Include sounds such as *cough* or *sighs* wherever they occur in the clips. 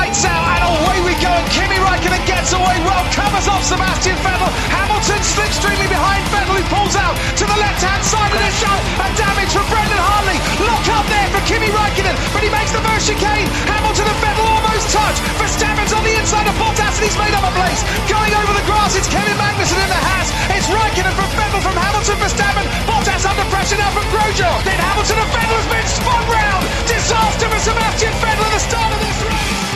lights out, and away we go. And Kimi Raikkonen gets away well, covers off Sebastian Vettel. Hamilton slipstreaming behind Vettel, who pulls out to the left-hand side of the shot. And damage from Brendan Hartley. Lock up there for Kimi Raikkonen, but he makes the first chicane. Hamilton and Vettel almost touch. For Verstappen's on the inside of Bottas, and he's made up a place. Going over the grass, it's Kevin Magnussen in the Haas. It's Raikkonen from Vettel from Hamilton, for Verstappen. Bottas under pressure now from Grosjean. Then Hamilton and Vettel has been spun round. Disaster for Sebastian Vettel at the start of this race.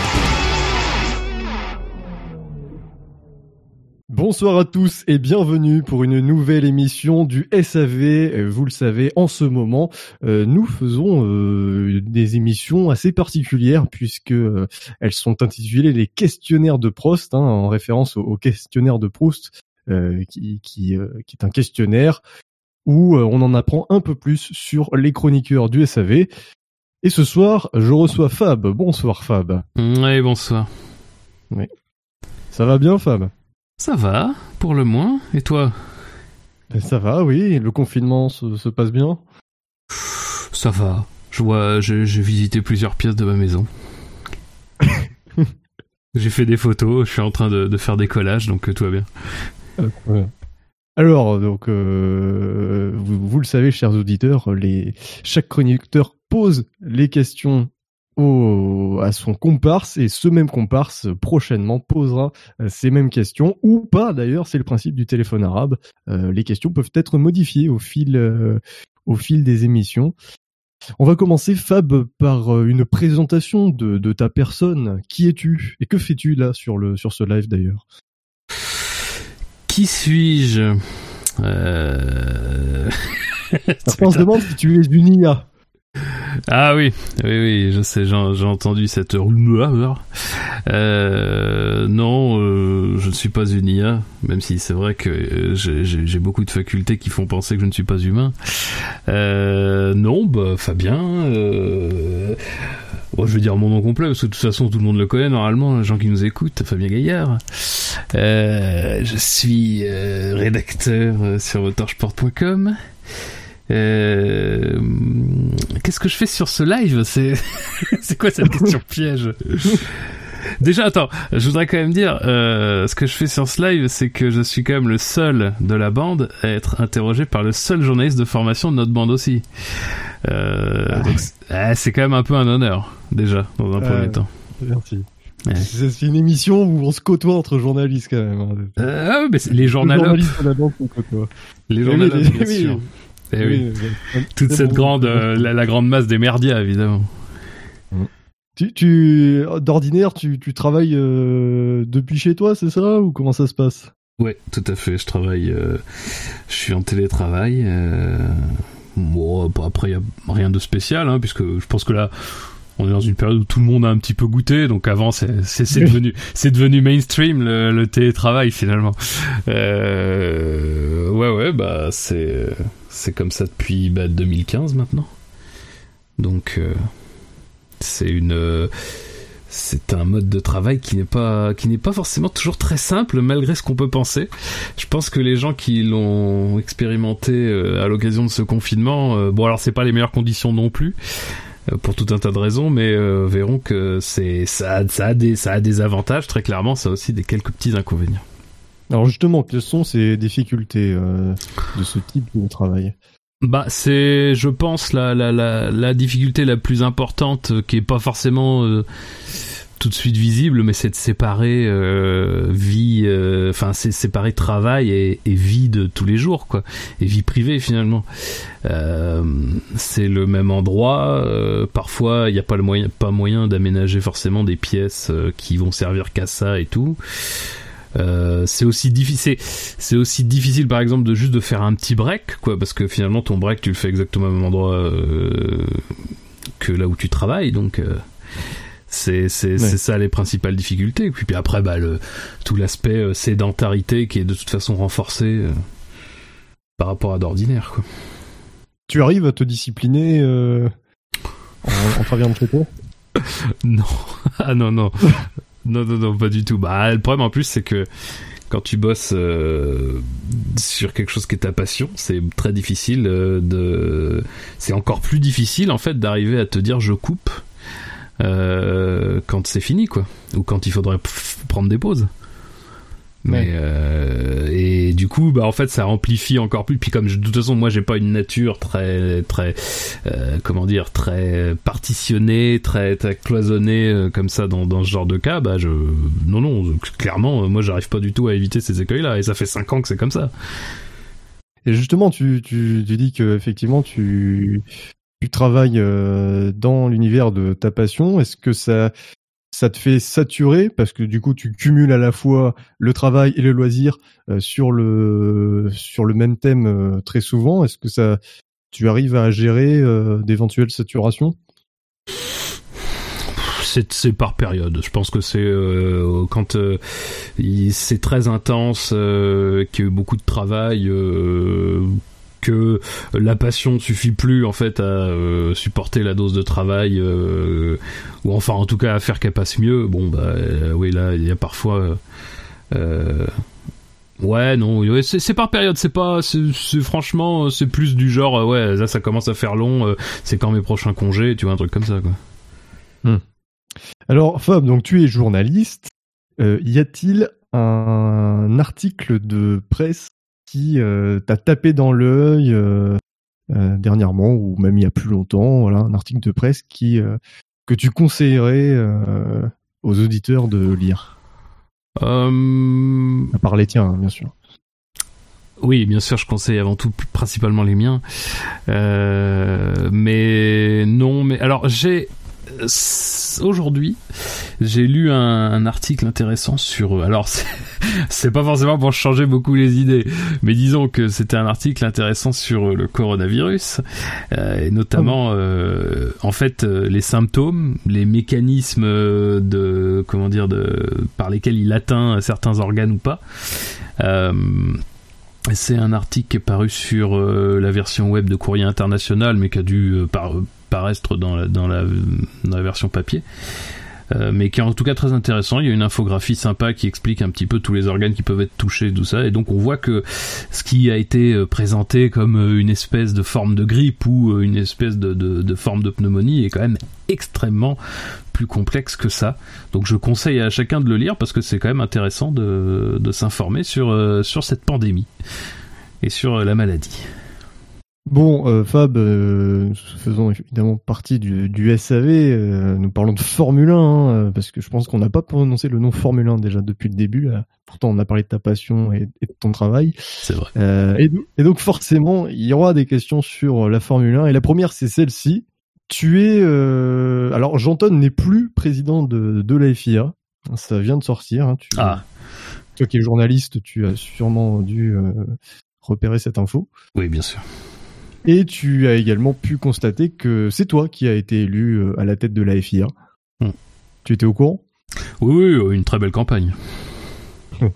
Bonsoir à tous et bienvenue pour une nouvelle émission du SAV. Euh, Vous le savez, en ce moment, euh, nous faisons euh, des émissions assez particulières puisque euh, elles sont intitulées les questionnaires de Prost, hein, en référence au, au questionnaire de Proust, qui, qui, qui est un questionnaire où on en apprend un peu plus sur les chroniqueurs du SAV. Et ce soir, je reçois Fab. Bonsoir Fab. Ouais, bonsoir. Ça va bien Fab? Ça va, pour le moins. Et toi? Ben, Ça va, oui. Le confinement se, se passe bien. Ça va. Je vois, j'ai visité plusieurs pièces de ma maison. *laughs* j'ai fait des photos, je suis en train de, de faire des collages, donc euh, tout va bien. Ouais. Alors, donc, euh, vous, vous le savez, chers auditeurs, les, chaque chroniqueur pose les questions au, à son comparse et ce même comparse prochainement posera euh, ces mêmes questions ou pas. D'ailleurs, c'est le principe du téléphone arabe. Euh, les questions peuvent être modifiées au fil, euh, au fil des émissions. On va commencer, Fab, par euh, une présentation de, de ta personne. Qui es-tu et que fais-tu là sur le sur ce live d'ailleurs? Qui suis-je? Euh... *laughs* On se demande si tu es une IA. Ah oui, oui, oui, je sais, j'ai entendu cette rumeur. Euh, non, euh, je ne suis pas une IA, même si c'est vrai que euh, j'ai- beaucoup de facultés qui font penser que je ne suis pas humain. Euh, non, bah Fabien. Euh, bon, je vais dire mon nom complet parce que de toute façon tout le monde le connaît normalement, les gens qui nous écoutent, Fabien Gaillard. Euh, je suis rédacteur sur motorsport.com. Euh, Qu'est-ce que je fais sur ce live? C'est *laughs* c'est quoi cette question piège? Déjà, attends, je voudrais quand même dire, euh, ce que je fais sur ce live, c'est que je suis quand même le seul de la bande à être interrogé par le seul journaliste de formation de notre bande aussi. Euh, c'est ah, c'est quand même un peu un honneur, déjà, dans un premier temps. Merci. Ouais. C'est une émission où on se côtoie entre journalistes quand même. hein. Euh, ah mais les journalistes de la bande se côtoient. les Oui, journalopes, oui, bien sûr. Oui. Oui, oui. Toute cette bon. grande, euh, la, la grande masse des merdias, évidemment. Tu, tu d'ordinaire, tu, tu travailles euh, depuis chez toi, c'est ça ou comment ça se passe? Ouais, tout à fait. Je travaille, euh, je suis en télétravail. Euh, bon, après, il y a rien de spécial, hein, puisque je pense que là, on est dans une période où tout le monde a un petit peu goûté. Donc avant, c'est devenu c'est devenu mainstream le, télétravail finalement. Euh, ouais, ouais, bah c'est c'est comme ça depuis bah, 2015 maintenant. Donc euh, c'est une c'est un mode de travail qui n'est pas qui n'est pas forcément toujours très simple malgré ce qu'on peut penser. Je pense que les gens qui l'ont expérimenté euh, à l'occasion de ce confinement, bon alors c'est pas les meilleures conditions non plus pour tout un tas de raisons, mais euh, verront que c'est ça a, ça a des ça a des avantages très clairement, ça a aussi des quelques petits inconvénients. Alors justement, quelles sont ces difficultés euh, de ce type de travail? Bah, c'est, je pense, la, la, la, la difficulté la plus importante, euh, qui est pas forcément euh, tout de suite visible, mais c'est de séparer euh, vie, euh, enfin, c'est séparer travail et, vie de tous les jours, quoi, et vie privée finalement. Euh, c'est le même endroit. parfois, il n'y a pas le moyen, pas moyen d'aménager forcément des pièces qui vont servir qu'à ça et tout. C'est aussi difficile c'est aussi difficile par exemple de juste de faire un petit break quoi parce que finalement ton break tu le fais exactement au même endroit que là où tu travailles donc c'est ça les principales difficultés. Puis puis après bah le tout l'aspect euh, sédentarité qui est de toute façon renforcé euh, par rapport à d'ordinaire quoi. Tu arrives à te discipliner euh, en, en travaillant de chez toi? *laughs* Non. Ah non non. Non non non pas du tout. Bah le problème en plus c'est que quand tu bosses euh, sur quelque chose qui est ta passion, c'est très difficile euh, de. C'est encore plus difficile en fait d'arriver à te dire je coupe quand c'est fini, quoi, ou quand il faudrait prendre des pauses. Mais euh, et du coup, bah en fait, ça amplifie encore plus. Puis comme de toute façon, moi, j'ai pas une nature très très euh, comment dire très partitionnée, très, très cloisonnée euh, comme ça dans, dans ce genre de cas. Bah je non non, clairement, moi, j'arrive pas du tout à éviter ces écueils-là. Et ça fait cinq ans que c'est comme ça. Et justement, tu tu, tu dis que effectivement, tu tu travailles euh, dans l'univers de ta passion. Est-ce que ça ça te fait saturer parce que du coup tu cumules à la fois le travail et le loisir euh, sur le sur le même thème euh, très souvent? Est-ce que ça tu arrives à gérer euh, d'éventuelles saturations? C'est par période. Je pense que c'est quand c'est très intense, qu'il y a eu beaucoup de travail que la passion suffit plus en fait à euh, supporter la dose de travail euh, ou enfin en tout cas à faire qu'elle passe mieux. Bon bah euh, oui là il y a parfois ouais non c'est par période c'est pas c'est franchement c'est plus du genre ouais là ça commence à faire long c'est quand mes prochains congés tu vois un truc comme ça quoi. Hmm. alors Fab donc tu es journaliste. Y a-t-il un article de presse qui euh, t'a tapé dans l'œil euh, euh, dernièrement ou même il y a plus longtemps, voilà, un article de presse qui que tu conseillerais aux auditeurs de lire? À part les tiens, hein, bien sûr. Oui, bien sûr, je conseille avant tout principalement les miens. mais non, mais alors j'ai aujourd'hui, j'ai lu un, article intéressant sur. Alors, *laughs* c'est pas forcément pour changer beaucoup les idées, mais disons que c'était un article intéressant sur le coronavirus, euh, et notamment, euh, en fait, euh, les symptômes, les mécanismes de comment dire de par lesquels il atteint certains organes ou pas. C'est un article qui est paru sur la version web de Courrier International, mais qui a dû par, paraître dans la, dans la, dans la version papier. Euh, mais qui est en tout cas très intéressant. Il y a une infographie sympa qui explique un petit peu tous les organes qui peuvent être touchés, tout ça. Et donc on voit que ce qui a été euh, présenté comme euh, une espèce de forme de grippe ou une espèce de, forme de pneumonie est quand même extrêmement plus complexe que ça. Donc je conseille à chacun de le lire parce que c'est quand même intéressant de, de s'informer sur, sur cette pandémie et sur la maladie. Bon, euh, Fab, euh, faisons évidemment partie du, du SAV, euh, nous parlons de Formule 1, hein, parce que je pense qu'on n'a pas prononcé le nom Formule 1 déjà depuis le début. Pourtant, on a parlé de ta passion et, de ton travail. C'est vrai. Et, et, donc forcément, il y aura des questions sur la Formule 1. Et la première, c'est celle-ci. Tu es... Alors, Janton n'est plus président de, de la FIA. Ça vient de sortir. Hein, tu, ah. Toi qui es journaliste, tu as sûrement dû repérer cette info. Oui, bien sûr. Et tu as également pu constater que c'est toi qui as été élu euh, à la tête de la FIA. Hmm. Tu étais au courant? Oui, oui, une très belle campagne. *laughs*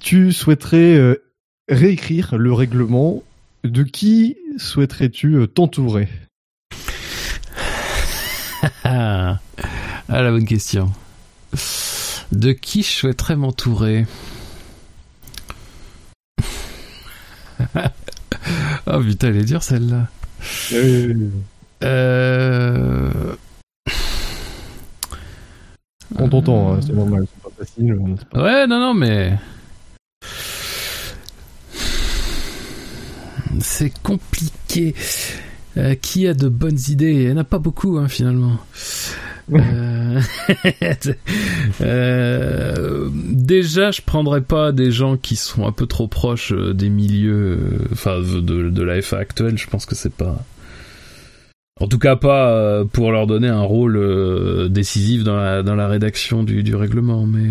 tu souhaiterais euh, réécrire le règlement. De qui souhaiterais-tu euh, t'entourer? Ah, la bonne question. De qui je souhaiterais m'entourer? *laughs* oh putain, elle est dure celle-là. Euh... On t'entend, hein, c'est normal, c'est pas facile. Ouais, non, non, mais. C'est compliqué. Euh, qui a de bonnes idées? Il n'y en a pas beaucoup, hein, finalement. Euh, *laughs* euh, déjà, je prendrais pas des gens qui sont un peu trop proches euh, des milieux, enfin de, la FA actuelle. Je pense que c'est pas. En tout cas, pas pour leur donner un rôle décisif dans la, dans la rédaction du, règlement, mais.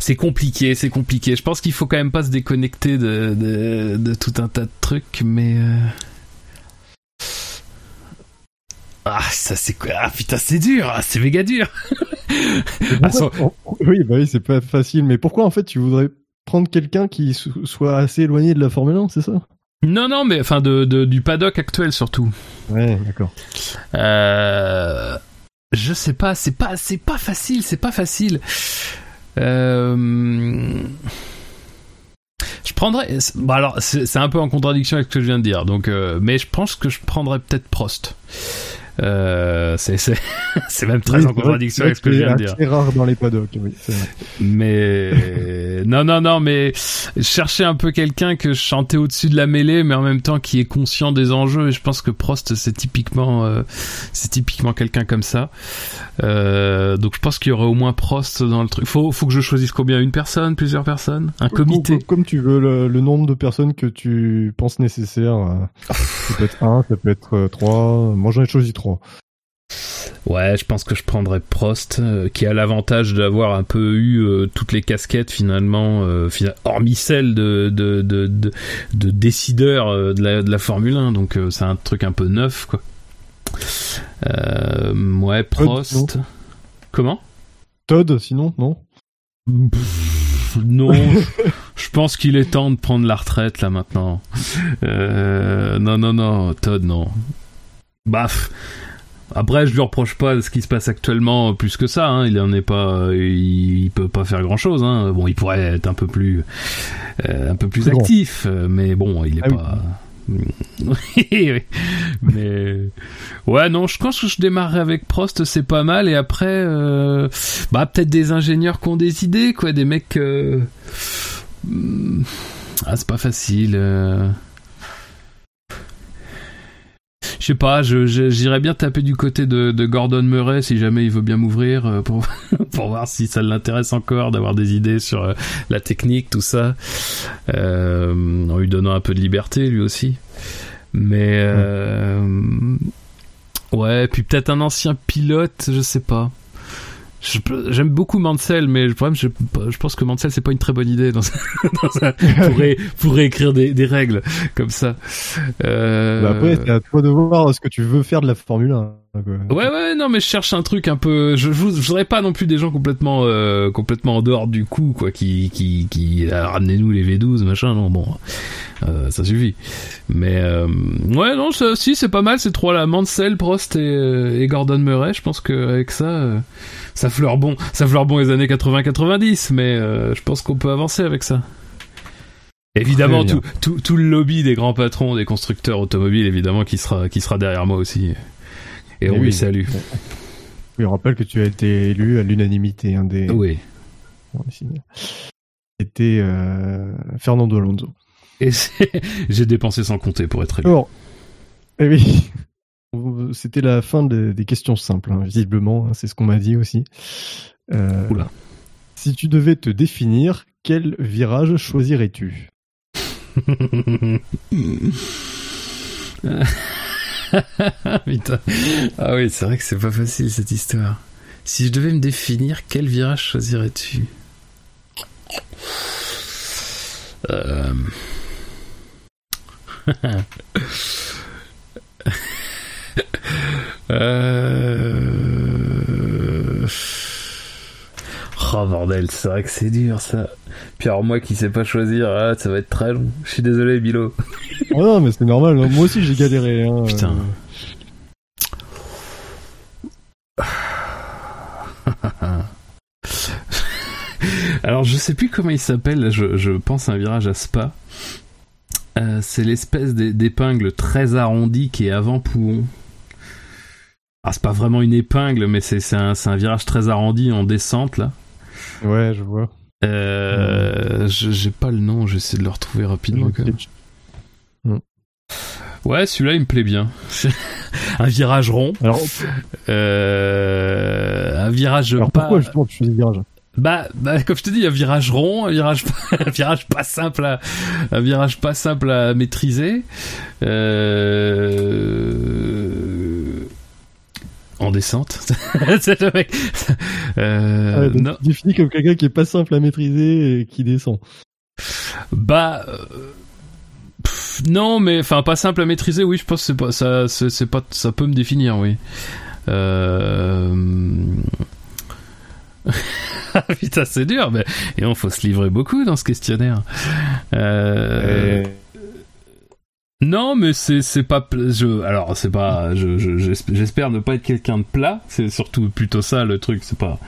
c'est compliqué, c'est compliqué. Je pense qu'il faut quand même pas se déconnecter de, de, tout un tas de trucs, mais ah, ça c'est quoi? Ah putain, c'est dur, ah, c'est méga dur. *laughs* Oui, bah oui, c'est pas facile. Mais pourquoi en fait tu voudrais prendre quelqu'un qui soit assez éloigné de la Formule 1, c'est ça? Non, non, mais enfin de, du paddock actuel surtout. Ouais, d'accord. Euh, je sais pas, c'est pas, c'est pas facile, c'est pas facile. Euh, prendrais. Bah alors, c'est un peu en contradiction avec ce que je viens de dire. Donc, euh, mais je pense que je prendrais peut-être Prost. Euh, *laughs* c'est même très en contradiction avec ce que je viens de dire. C'est rare dans les paddocks, oui. Mais non, non, non, mais chercher un peu quelqu'un que je chantais au-dessus de la mêlée, mais en même temps qui est conscient des enjeux. Et je pense que Prost, c'est typiquement, euh, c'est typiquement quelqu'un comme ça. Euh, donc je pense qu'il y aurait au moins Prost dans le truc. Faut, faut que je choisisse combien? Une personne, plusieurs personnes, un comité? Comme, tu veux, le, nombre de personnes que tu penses nécessaire. Euh, ça peut être un, ça peut être trois. Moi j'en ai choisi trois. Ouais, je pense que je prendrais Prost, euh, qui a l'avantage d'avoir un peu eu euh, toutes les casquettes finalement, euh, hormis celle de, de, de, de, décideur de la, de la Formule 1, donc c'est un truc un peu neuf, quoi. ouais, Prost. Comment? Todd, sinon, non? Non, je pense qu'il est temps de prendre la retraite là maintenant. non, non, non, Todd, non. Baf. Après, je lui reproche pas ce qui se passe actuellement plus que ça. Hein. Il en est pas, il, peut pas faire grand chose. Hein. Bon, il pourrait être un peu plus, euh, un peu plus actif, mais bon, il est ah pas. *laughs* mais ouais non je pense que je démarrerai avec Prost c'est pas mal et après euh, bah peut-être des ingénieurs qui ont des idées quoi des mecs euh, hmm, ah c'est pas facile je sais pas, j'irais bien taper du côté de, Gordon Murray si jamais il veut bien m'ouvrir euh, pour, *laughs* pour voir si ça l'intéresse encore d'avoir des idées sur euh, la technique, tout ça, euh, en lui donnant un peu de liberté lui aussi. Mais ouais, puis peut-être un ancien pilote, je sais pas. J'aime beaucoup Mansell, mais le problème, je, je pense que Mansell, c'est pas une très bonne idée dans, *laughs* dans pour, pour écrire des, des, règles comme ça. Euh... Bah après, c'est à toi de voir ce que tu veux faire de la Formule 1. Ouais, ouais, non, mais je cherche un truc un peu. Je, je, voudrais pas non plus des gens complètement, euh, complètement en dehors du coup, quoi, qui, qui, qui, ah, ramenez-nous les V12, machin. Non, bon, euh, ça suffit. Mais euh, ouais, non, ça, si, c'est pas mal ces trois là, Mansell, Prost et, euh, et Gordon Murray. Je pense qu'avec ça, euh, ça fleure bon, ça fleure bon les années 80-90, mais je pense qu'on peut avancer avec ça. Évidemment, tout, tout, tout, le lobby des grands patrons, des constructeurs automobiles, évidemment, qui sera, qui sera derrière moi aussi. Et, on lui salue. Oui, on rappelle que tu as été élu à l'unanimité. un des... Oui. C'était euh, Fernando Alonso. Et *laughs* j'ai dépensé sans compter pour être élu. Alors, eh oui. C'était la fin des questions simples, hein, visiblement. Hein, c'est ce qu'on m'a dit aussi. Euh, Oula. Si tu devais te définir, quel virage choisirais-tu? *laughs* Ah oui, c'est vrai que c'est pas facile cette histoire. Si je devais me définir, quel virage choisirais-tu? Euh... *laughs* euh... Oh bordel, c'est vrai que c'est dur ça. Puis alors moi qui sais pas choisir, ah, ça va être très long. Je suis désolé Bilo. *laughs* oh non mais c'est normal, moi aussi j'ai galéré. Hein. Putain. *laughs* alors je sais plus comment il s'appelle, je, je, pense à un virage à Spa. Euh, c'est l'espèce d'épingle très arrondie qui est avant Pouhon. Ah, c'est pas vraiment une épingle, mais c'est un, un virage très arrondi en descente là. Ouais, je vois. Euh, j'ai pas le nom, j'essaie de le retrouver rapidement. Ouais, celui-là il me plaît bien. *laughs* un virage rond. Alors, euh, un virage Alors, pas. Pourquoi justement tu fais virage bah, bah, comme je te dis, un virage rond, un virage, *laughs* un virage pas simple à, un virage pas simple à maîtriser. Euh, en descente. *laughs* c'est le mec. Euh, ah, Défini comme quelqu'un qui est pas simple à maîtriser et qui descend. Bah. Euh, non, mais enfin pas simple à maîtriser. Oui, je pense que c'est pas ça. C'est pas ça peut me définir. Oui. Euh... *laughs* Putain, c'est dur, mais et on faut se livrer beaucoup dans ce questionnaire. Euh... Non, mais c'est c'est pas je alors c'est pas je j'espère ne pas être quelqu'un de plat. C'est surtout plutôt ça le truc. C'est pas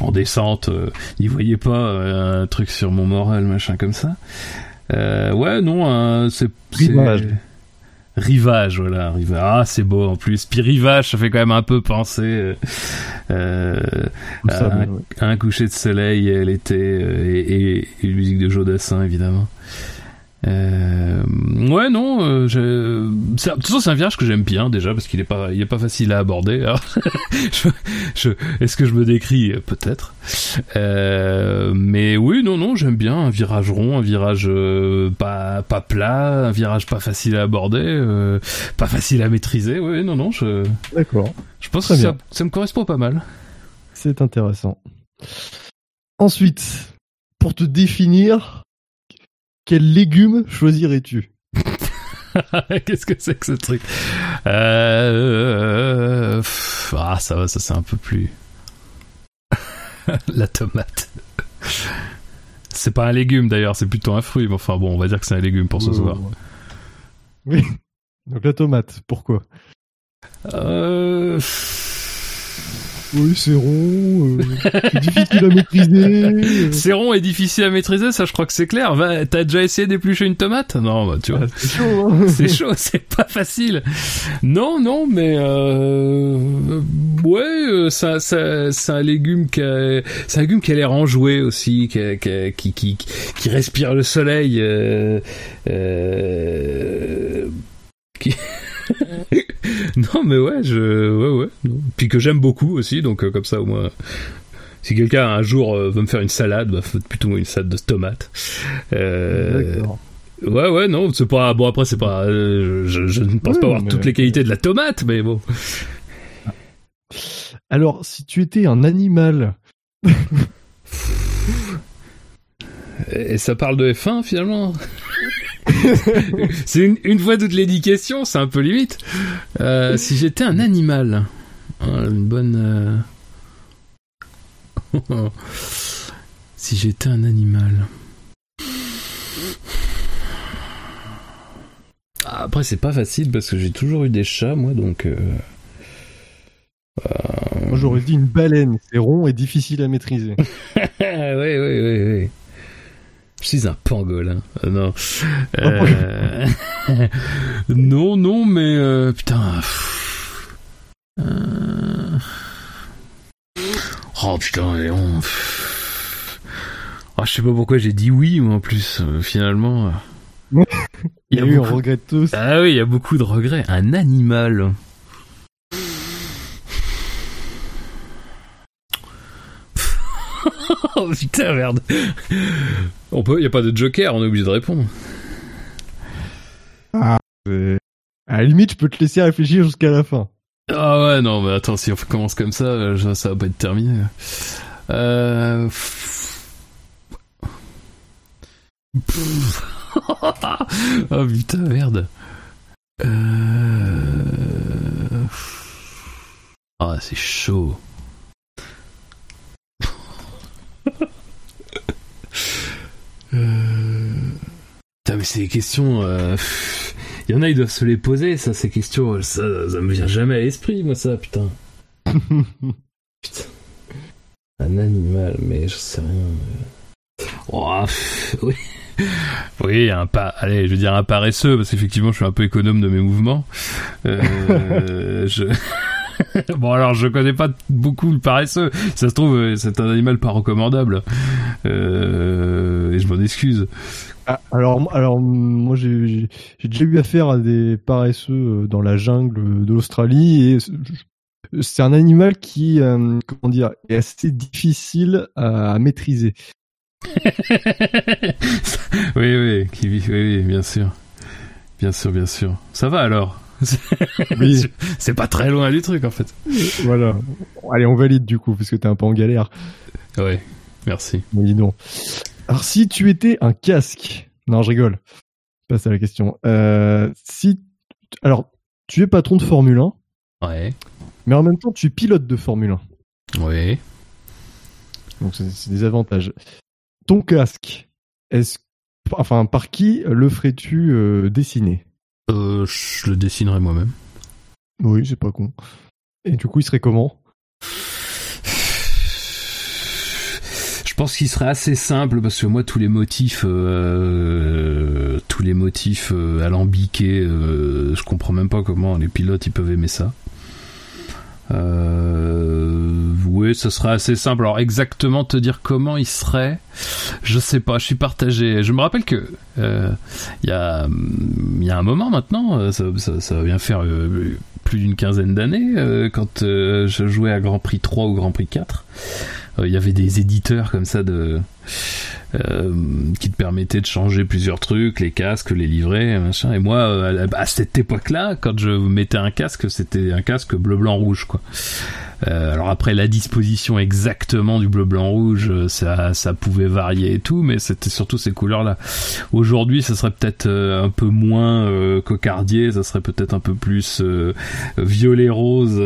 en descente. Euh, n'y voyez pas euh, un truc sur mon moral machin comme ça. Euh, ouais, non, c'est Rivage. Rivage, voilà. Rivage. Ah, c'est beau en plus. Puis Rivage, ça fait quand même un peu penser euh, Ça, à, un, ouais. à un coucher de soleil euh, l'été euh, et, et, et une musique de Jodassin, évidemment. Euh, ouais, non, euh, je- de toute façon, c'est un virage que j'aime bien déjà parce qu'il est pas, il est pas facile à aborder. Alors, *laughs* je, je- est-ce que je me décris? Peut-être. Euh, mais oui, non, non, j'aime bien un virage rond, un virage euh, pas pas plat, un virage pas facile à aborder, euh, pas facile à maîtriser. Oui, non, non, je, D'accord. je pense Très que ça, ça me correspond pas mal. C'est intéressant. Ensuite, pour te définir, quel légume choisirais-tu *laughs* Qu'est-ce que c'est que ce truc? Euh, Ah, ça va, ça c'est un peu plus. *laughs* La tomate. C'est pas un légume d'ailleurs, c'est plutôt un fruit. Mais enfin bon, on va dire que c'est un légume pour ce soir. Oui. Donc la tomate, pourquoi? Euh... Oui, c'est rond, euh, c'est difficile à maîtriser. euh. C'est rond et difficile à maîtriser, ça je crois que c'est clair. Va, T'as déjà essayé d'éplucher une tomate? Non, bah tu vois. Ah, c'est chaud, hein *laughs* C'est chaud, c'est pas facile. Non, non, mais euh, ouais, euh, ça, ça, c'est un légume qui, a, c'est un légume qui a l'air enjoué aussi, qui, a- qui, a- qui, qui, qui respire le soleil, euh, euh, qui... *laughs* *laughs* non, mais ouais, je, ouais, ouais. Puis que j'aime beaucoup aussi, donc euh, comme ça au moins. Si quelqu'un un jour euh, veut me faire une salade, bah, faites plutôt une salade de tomates. Euh, D'accord. Ouais, ouais, non, c'est pas. Bon, après, c'est pas. euh, je, je ne pense Ouais, pas avoir mais- toutes les qualités de la tomate, mais bon. Alors, si tu étais un animal, Et ça parle de F1 finalement? C'est une, une fois toutes les dix questions, c'est un peu limite. Euh, si j'étais un animal. Ah, une bonne. euh, *laughs* si j'étais un animal. Ah, Après, c'est pas facile parce que j'ai toujours eu des chats, moi, donc. euh, moi j'aurais dit une baleine, c'est rond et difficile à maîtriser. oui, oui, oui, oui. Je suis un pangolin. Euh, non. Euh, *laughs* non, non, mais euh, putain. Euh, Oh putain, Léon. Oh, je sais pas pourquoi j'ai dit oui, moi en plus, finalement. Il y a eu un beaucoup- regret de tous. Ah oui, il y a beaucoup de regrets. Un animal. Oh putain, merde. On peut, y a pas de joker, on est obligé de répondre. Euh, À la limite, je peux te laisser réfléchir jusqu'à la fin. Ah ouais, non, mais attends, si on commence comme ça, euh, ça, ça va pas être terminé. Euh... *laughs* oh putain, merde. Euh... Ah, c'est chaud. Euh... Putain, mais c'est des questions... euh. Il y en a, ils doivent se les poser, ça, ces questions. Ça, ça me vient jamais à l'esprit, moi, ça, putain. *laughs* putain. Un animal, mais je sais rien. euh. Oh, pff, oui. *laughs* Oui, un pas. Allez, je veux dire un paresseux, parce qu'effectivement, je suis un peu économe de mes mouvements. Euh, *laughs* je. *laughs* bon, alors, je connais pas beaucoup le paresseux. Ça se trouve, euh, c'est un animal pas recommandable. Euh, et je m'en excuse. Ah, alors, alors, moi, j'ai déjà eu affaire à des paresseux euh, dans la jungle de l'Australie et c'est- un animal qui, euh, comment dire, est assez difficile à, à maîtriser. *laughs* oui, oui, oui, oui, bien sûr. Bien sûr, bien sûr. Ça va alors? *laughs* Oui, C'est pas très loin du truc en fait. voilà. Allez, on valide du coup, puisque t'es un peu en galère. Ouais, merci. Dis donc. Alors, si tu étais un casque, non, je rigole. Passe à la question. Euh, si, alors, tu es patron de Formule 1, Ouais, mais en même temps, tu es pilote de Formule 1. ouais. Donc, c'est c'est des avantages. Ton casque, est-ce, enfin, par qui le ferais-tu euh, dessiner? Euh, je le dessinerai moi-même. Oui, c'est pas con. Et du coup, il serait comment? Je pense qu'il serait assez simple parce que moi tous les motifs, euh, tous les motifs euh, alambiqués, je comprends même pas comment les pilotes ils peuvent aimer ça. Euh, oui, ce serait assez simple. Alors exactement te dire comment il serait, je sais pas. Je suis partagé. Je me rappelle que euh, il y a y a un moment maintenant, euh, ça, ça, va bien faire euh, plus d'une quinzaine d'années, quand je jouais à Grand Prix 3 ou Grand Prix 4, euh, il y avait des éditeurs comme ça de euh, qui te permettaient de changer plusieurs trucs, les casques, les livrets, machin. Et moi, euh, à, cette époque-là, quand je mettais un casque, c'était un casque bleu, blanc, rouge, quoi. Euh, alors après la disposition exactement du bleu blanc rouge ça ça pouvait varier et tout mais c'était surtout ces couleurs là aujourd'hui ça serait peut-être un peu moins cocardier ça serait peut-être un peu plus violet rose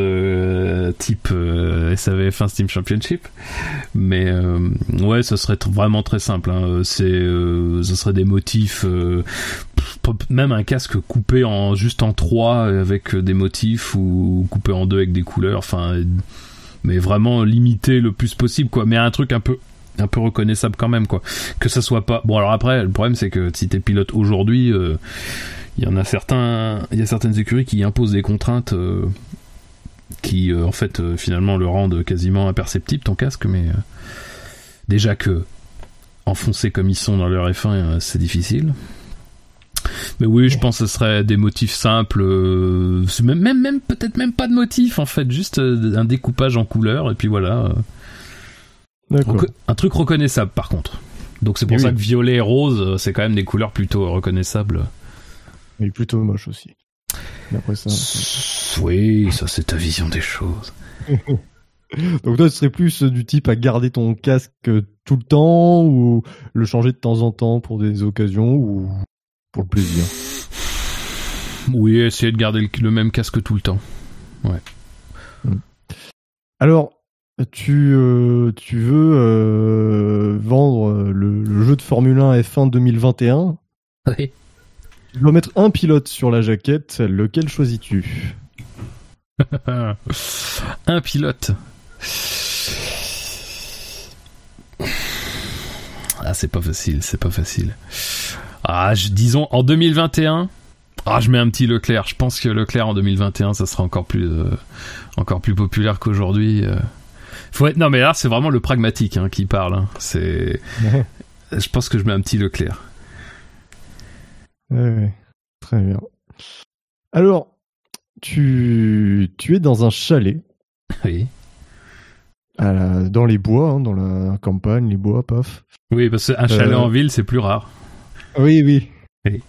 type euh, SAVF1 Steam Championship mais ouais ce serait tr- vraiment très simple hein. c'est euh, ce serait des motifs euh, même un casque coupé en juste en trois avec des motifs ou coupé en deux avec des couleurs enfin mais vraiment limité le plus possible quoi mais un truc un peu un peu reconnaissable quand même quoi que ça soit pas bon alors après le problème c'est que si t'es pilote aujourd'hui euh, il y en a certains il y a certaines écuries qui imposent des contraintes euh, qui euh, en fait euh, finalement le rendent quasiment imperceptible ton casque mais euh, déjà que enfoncés comme ils sont dans leur F1 euh, c'est difficile mais oui, je pense que ce serait des motifs simples, euh, même, même, même peut-être même pas de motifs en fait, juste euh, un découpage en couleur et puis voilà. un truc reconnaissable par contre. Donc c'est pour ça que violet et rose, c'est quand même des couleurs plutôt reconnaissables. Mais plutôt moche aussi. Mais après ça. Oui, ça c'est ta vision des choses. *laughs* Donc toi, tu serais plus du type à garder ton casque tout le temps ou le changer de temps en temps pour des occasions ou pour le plaisir? Oui, essayer de garder le, le même casque tout le temps. Alors, tu, euh, tu veux euh, vendre le, le jeu de Formule 1 F1 2021. Oui. Tu dois mettre un pilote sur la jaquette. Lequel choisis-tu? *laughs* Un pilote. Ah, c'est pas facile, c'est pas facile. Ah, je- disons en 2021. Ah, je mets un petit Leclerc. Je pense que Leclerc en 2021, ça sera encore plus, euh, encore plus populaire qu'aujourd'hui. euh. Faut être, non, mais là, c'est vraiment le pragmatique hein, qui parle. hein. C'est, *laughs* je pense que je mets un petit Leclerc. Ouais. Très bien. Alors, tu, tu es dans un chalet, Oui. La- dans les bois, hein, dans la campagne, les bois, paf. Oui, parce qu'un chalet Euh. en ville, c'est plus rare. Oui, oui. Oui.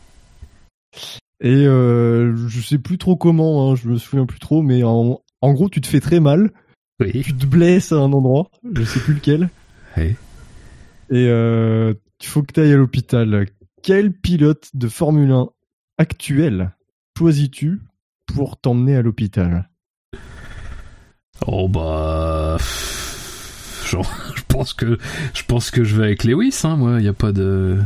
Et euh, je sais plus trop comment, hein, je me souviens plus trop, mais en, en gros, tu te fais très mal, Oui. tu te blesses à un endroit, je sais plus lequel, Oui. et euh, il faut que tu ailles à l'hôpital. Quel pilote de Formule 1 actuel choisis-tu pour t'emmener à l'hôpital? Oh bah, genre, *laughs* je pense que je pense que je vais avec Lewis. Hein, moi, il y a pas de.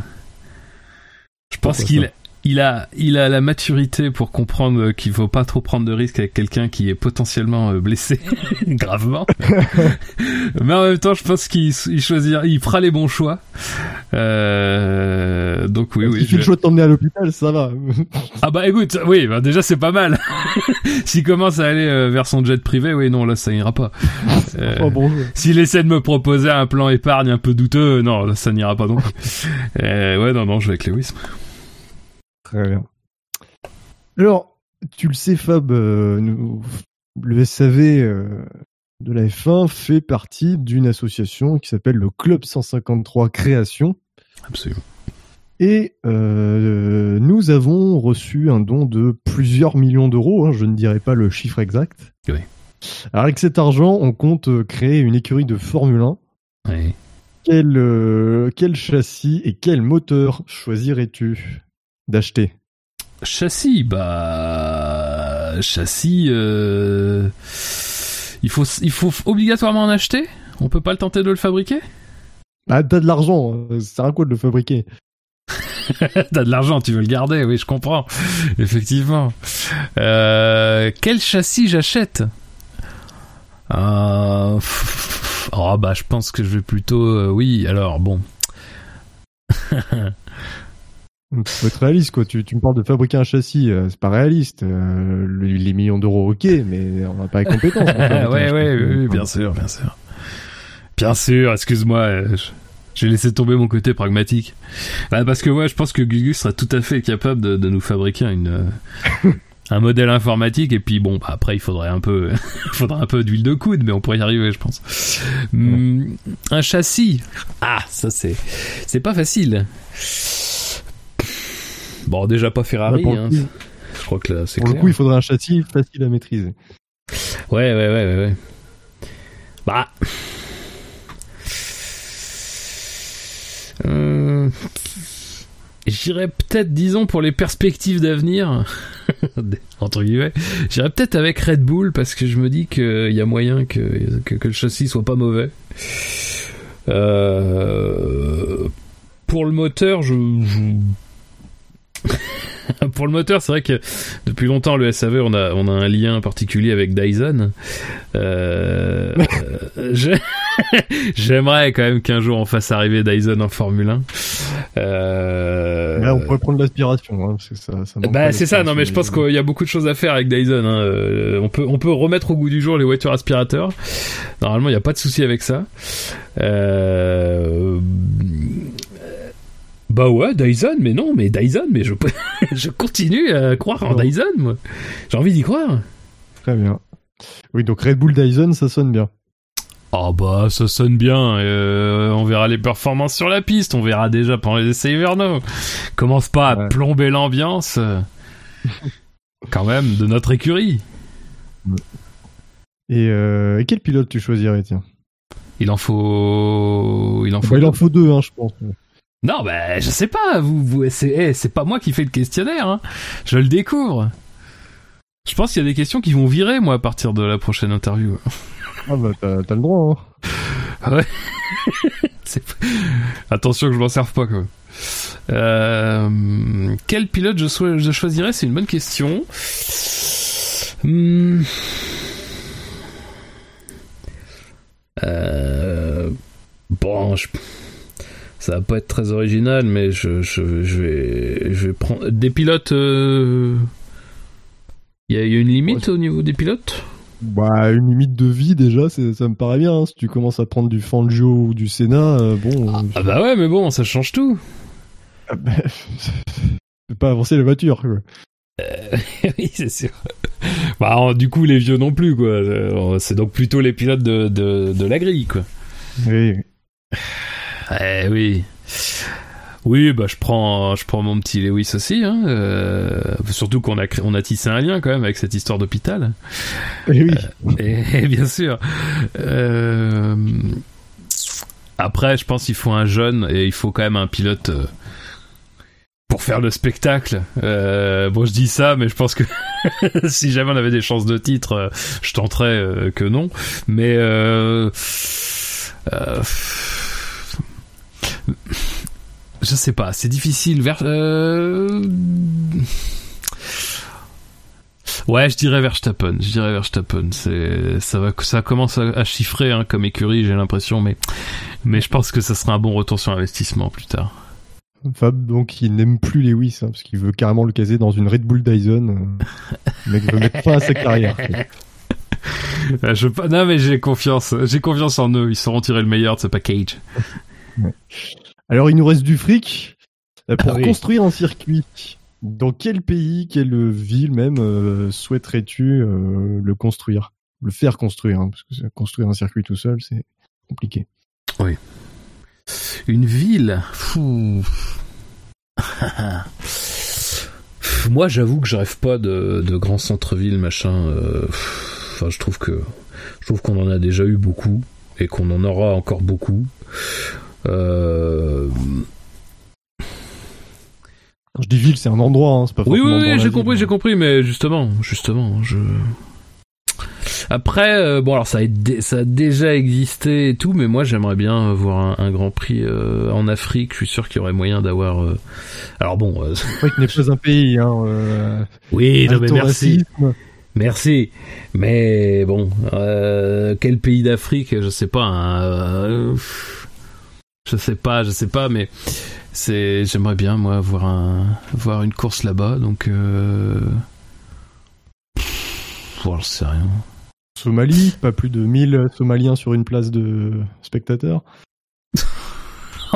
Je pense qu'il ça? Il a il a la maturité pour comprendre qu'il faut pas trop prendre de risques avec quelqu'un qui est potentiellement euh, blessé *laughs* gravement. *laughs* Mais en même temps, je pense qu'il il choisira, il fera les bons choix. Euh, donc oui, oui. Si tu je- le choix de t'emmener à l'hôpital, ça va. *laughs* ah bah écoute, oui, bah déjà c'est pas mal. S'il commence à aller euh, vers son jet privé, oui non là ça ira pas. Euh, oh, bonjour. S'il essaie de me proposer un plan épargne un peu douteux, non là, ça n'ira pas non plus. Euh, ouais non non, je vais avec Lewis. Très bien. Alors, tu le sais, Fab, euh, nous- le SAV euh, de la F1 fait partie d'une association qui s'appelle le Club 153 Création. Absolument. Et euh, nous avons reçu un don de plusieurs millions d'euros, hein, je ne dirai pas le chiffre exact. Oui. Alors avec cet argent, on compte créer une écurie de Formule 1. Ouais. Quel, euh, quel châssis et quel moteur choisirais-tu? D'acheter Châssis, bah châssis, euh... il faut il faut obligatoirement en acheter? On peut pas le tenter de le fabriquer? Ah, t'as de l'argent, euh, ça sert à quoi de le fabriquer? *laughs* T'as de l'argent, tu veux le garder, oui, je comprends. Effectivement. Euh, quel châssis j'achète? Euh, *laughs* Oh bah je pense que je vais plutôt euh, oui. Alors bon. *laughs* Faut être réaliste quoi. Tu, tu me parles de fabriquer un châssis, euh, c'est pas réaliste. Euh, les, millions d'euros, ok, mais on n'a pas les compétences. *laughs* ouais, châssis. ouais, oui, oui, bien sûr, bien sûr. Bien sûr, excuse-moi, euh, j'ai laissé tomber mon côté pragmatique. Bah, parce que ouais, je pense que Gugus sera tout à fait capable de, de nous fabriquer une, euh, un modèle informatique et puis bon, bah, après il faudrait un peu, *laughs* il faudrait un peu d'huile de coude, mais on pourrait y arriver, je pense. Hum, un châssis, ah, ça c'est, c'est pas facile. Bon, déjà pas Ferrari, Ouais, pour le hein. coup- Je crois que là c'est Pour le clair. coup, il faudrait un châssis facile à maîtriser. Ouais, ouais, ouais, ouais, ouais. Bah. Euh... J'irais peut-être, disons, pour les perspectives d'avenir, *laughs* entre guillemets, j'irais peut-être avec Red Bull parce que je me dis qu'il y a moyen que, que, que le châssis soit pas mauvais. Euh... Pour le moteur, je... je- *laughs* pour le moteur, c'est vrai que depuis longtemps, le SAV, on a, on a un lien particulier avec Dyson. Euh, euh, *laughs* J'aimerais quand même qu'un jour on fasse arriver Dyson en Formule 1. Euh, Là, on pourrait prendre l'aspiration. Hein, parce que ça, ça bah c'est ça, non mais je pense qu'il y a beaucoup de choses à faire avec Dyson. Hein. Euh, on peut on peut remettre au goût du jour les voitures aspirateurs. Normalement il n'y a pas de souci avec ça. Euh... Bah ouais Dyson, mais non mais Dyson, mais je *laughs* je continue à croire en. Dyson moi. J'ai envie d'y croire. Très bien. Oui, donc Red Bull Dyson, ça sonne bien. Ah bah ça sonne bien, euh, on verra les performances sur la piste, on verra déjà pendant les essais hivernaux. Commence pas à Ouais. plomber l'ambiance euh, *laughs* quand même de notre écurie. Et, euh, et quel pilote tu choisirais, tiens? Il en faut il en faut Bah, Il en faut deux, hein, je pense. Non bah je sais pas, vous, vous c'est eh, c'est pas moi qui fais le questionnaire hein. Je le découvre. Je pense qu'il y a des questions qui vont virer moi à partir de la prochaine interview. Ah bah t'as le droit. Hein. *laughs* Attention que je m'en serve pas quoi. Euh, quel pilote je, je choisirais C'est une bonne question. Hmm. Euh, Bon, je- ça va pas être très original, mais je, je, je vais, je vais prendre des pilotes. euh, Il y, a il y a une limite au niveau des pilotes? Bah une limite de vie déjà, ça me paraît bien. hein. Si tu commences à prendre du Fangio ou du Senna, euh, bon, euh, Ah bah ouais, mais bon, ça change tout. ah bah, *laughs* c'est pas avancer la voiture. Quoi. *laughs* oui, c'est sûr. Bah, alors, du coup, les vieux non plus, quoi. Euh, C'est donc plutôt les pilotes de, de, de la grille, quoi. Oui. Eh oui. Oui, bah je prends, je prends mon petit Lewis aussi. Hein, euh, surtout qu'on a, on a tissé un lien quand même avec cette histoire d'hôpital. Eh oui. Et, et bien sûr. Euh, après, je pense qu'il faut un jeune et il faut quand même un pilote euh, pour faire le spectacle. Euh, bon, je dis ça, mais je pense que *laughs* si jamais on avait des chances de titre, euh, je tenterais euh, que non. Mais euh, euh, je sais pas, c'est difficile. Vers, euh, Ouais, je dirais Verstappen. Je dirais Verstappen. C'est, ça va, ça commence à, à chiffrer hein, comme écurie, j'ai l'impression, mais, mais je pense que ça sera un bon retour sur investissement plus tard. Fab, donc, il n'aime plus Lewis, hein, parce qu'il veut carrément le caser dans une Red Bull Dyson. euh. Le mec veut mettre fin à sa carrière. *laughs* Je, non, mais j'ai confiance, j'ai confiance en eux. Ils sauront tirer le meilleur de ce package. *laughs* Alors, il nous reste du fric euh, pour Ah oui. construire un circuit. Dans quel pays, quelle ville même euh, souhaiterais-tu euh, le construire? Le faire construire, hein, parce que construire un circuit tout seul, c'est compliqué. Une ville? Fou. *laughs* Moi, j'avoue que je rêve pas de, de grands centres-villes, machin. euh, Enfin, je trouve que je trouve qu'on en a déjà eu beaucoup et qu'on en aura encore beaucoup. Euh, Quand je dis ville, c'est un endroit, hein, c'est pas Oui, oui, oui, j'ai compris, j'ai compris, mais justement, justement, je. Après, euh, bon, alors ça a, dé- ça a déjà existé et tout, mais moi j'aimerais bien voir un, un Grand Prix euh, en Afrique. Je suis sûr qu'il y aurait moyen d'avoir. euh, Alors bon, euh, L'Afrique n'est pas un pays, hein. Oui, non, mais merci. Merci. Mais bon, quel pays d'Afrique? Je sais pas. Hein, je sais pas, je sais pas, mais c'est. J'aimerais bien moi voir un voir une course là-bas, donc. Euh... Pff, sais rien. Somalie, pas plus de 1000 Somaliens sur une place de spectateurs. *laughs*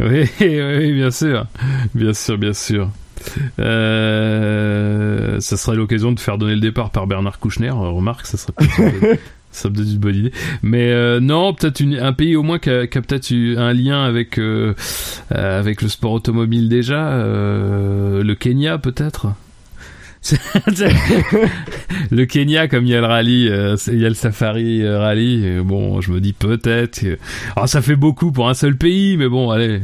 oui, oui, bien sûr, bien sûr, bien sûr. Euh, ça serait l'occasion de faire donner le départ par Bernard Kouchner. Remarque, ça serait *laughs* ça peut une bonne idée. Mais euh, non, peut-être un pays au moins qui a, peut-être un lien avec euh, avec le sport automobile déjà. le Kenya peut-être. *laughs* le Kenya, comme il y a le rallye, euh, il y a le safari euh, rallye. bon, je me dis peut-être. Alors ah, ça fait beaucoup pour un seul pays, mais bon, allez.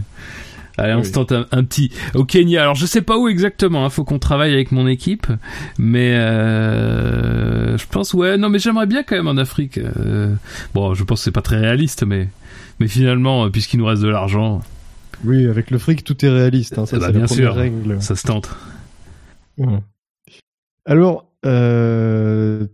Allez, on se tente un, petit au Kenya. Alors je sais pas où exactement. Il hein, faut qu'on travaille avec mon équipe, mais euh, je pense ouais. Non, mais j'aimerais bien quand même en Afrique. bon, je pense que c'est pas très réaliste, mais mais finalement, puisqu'il nous reste de l'argent. Oui, avec le fric, tout est réaliste. Hein, ça, bah, bien sûr, ça se tente. Alors, euh,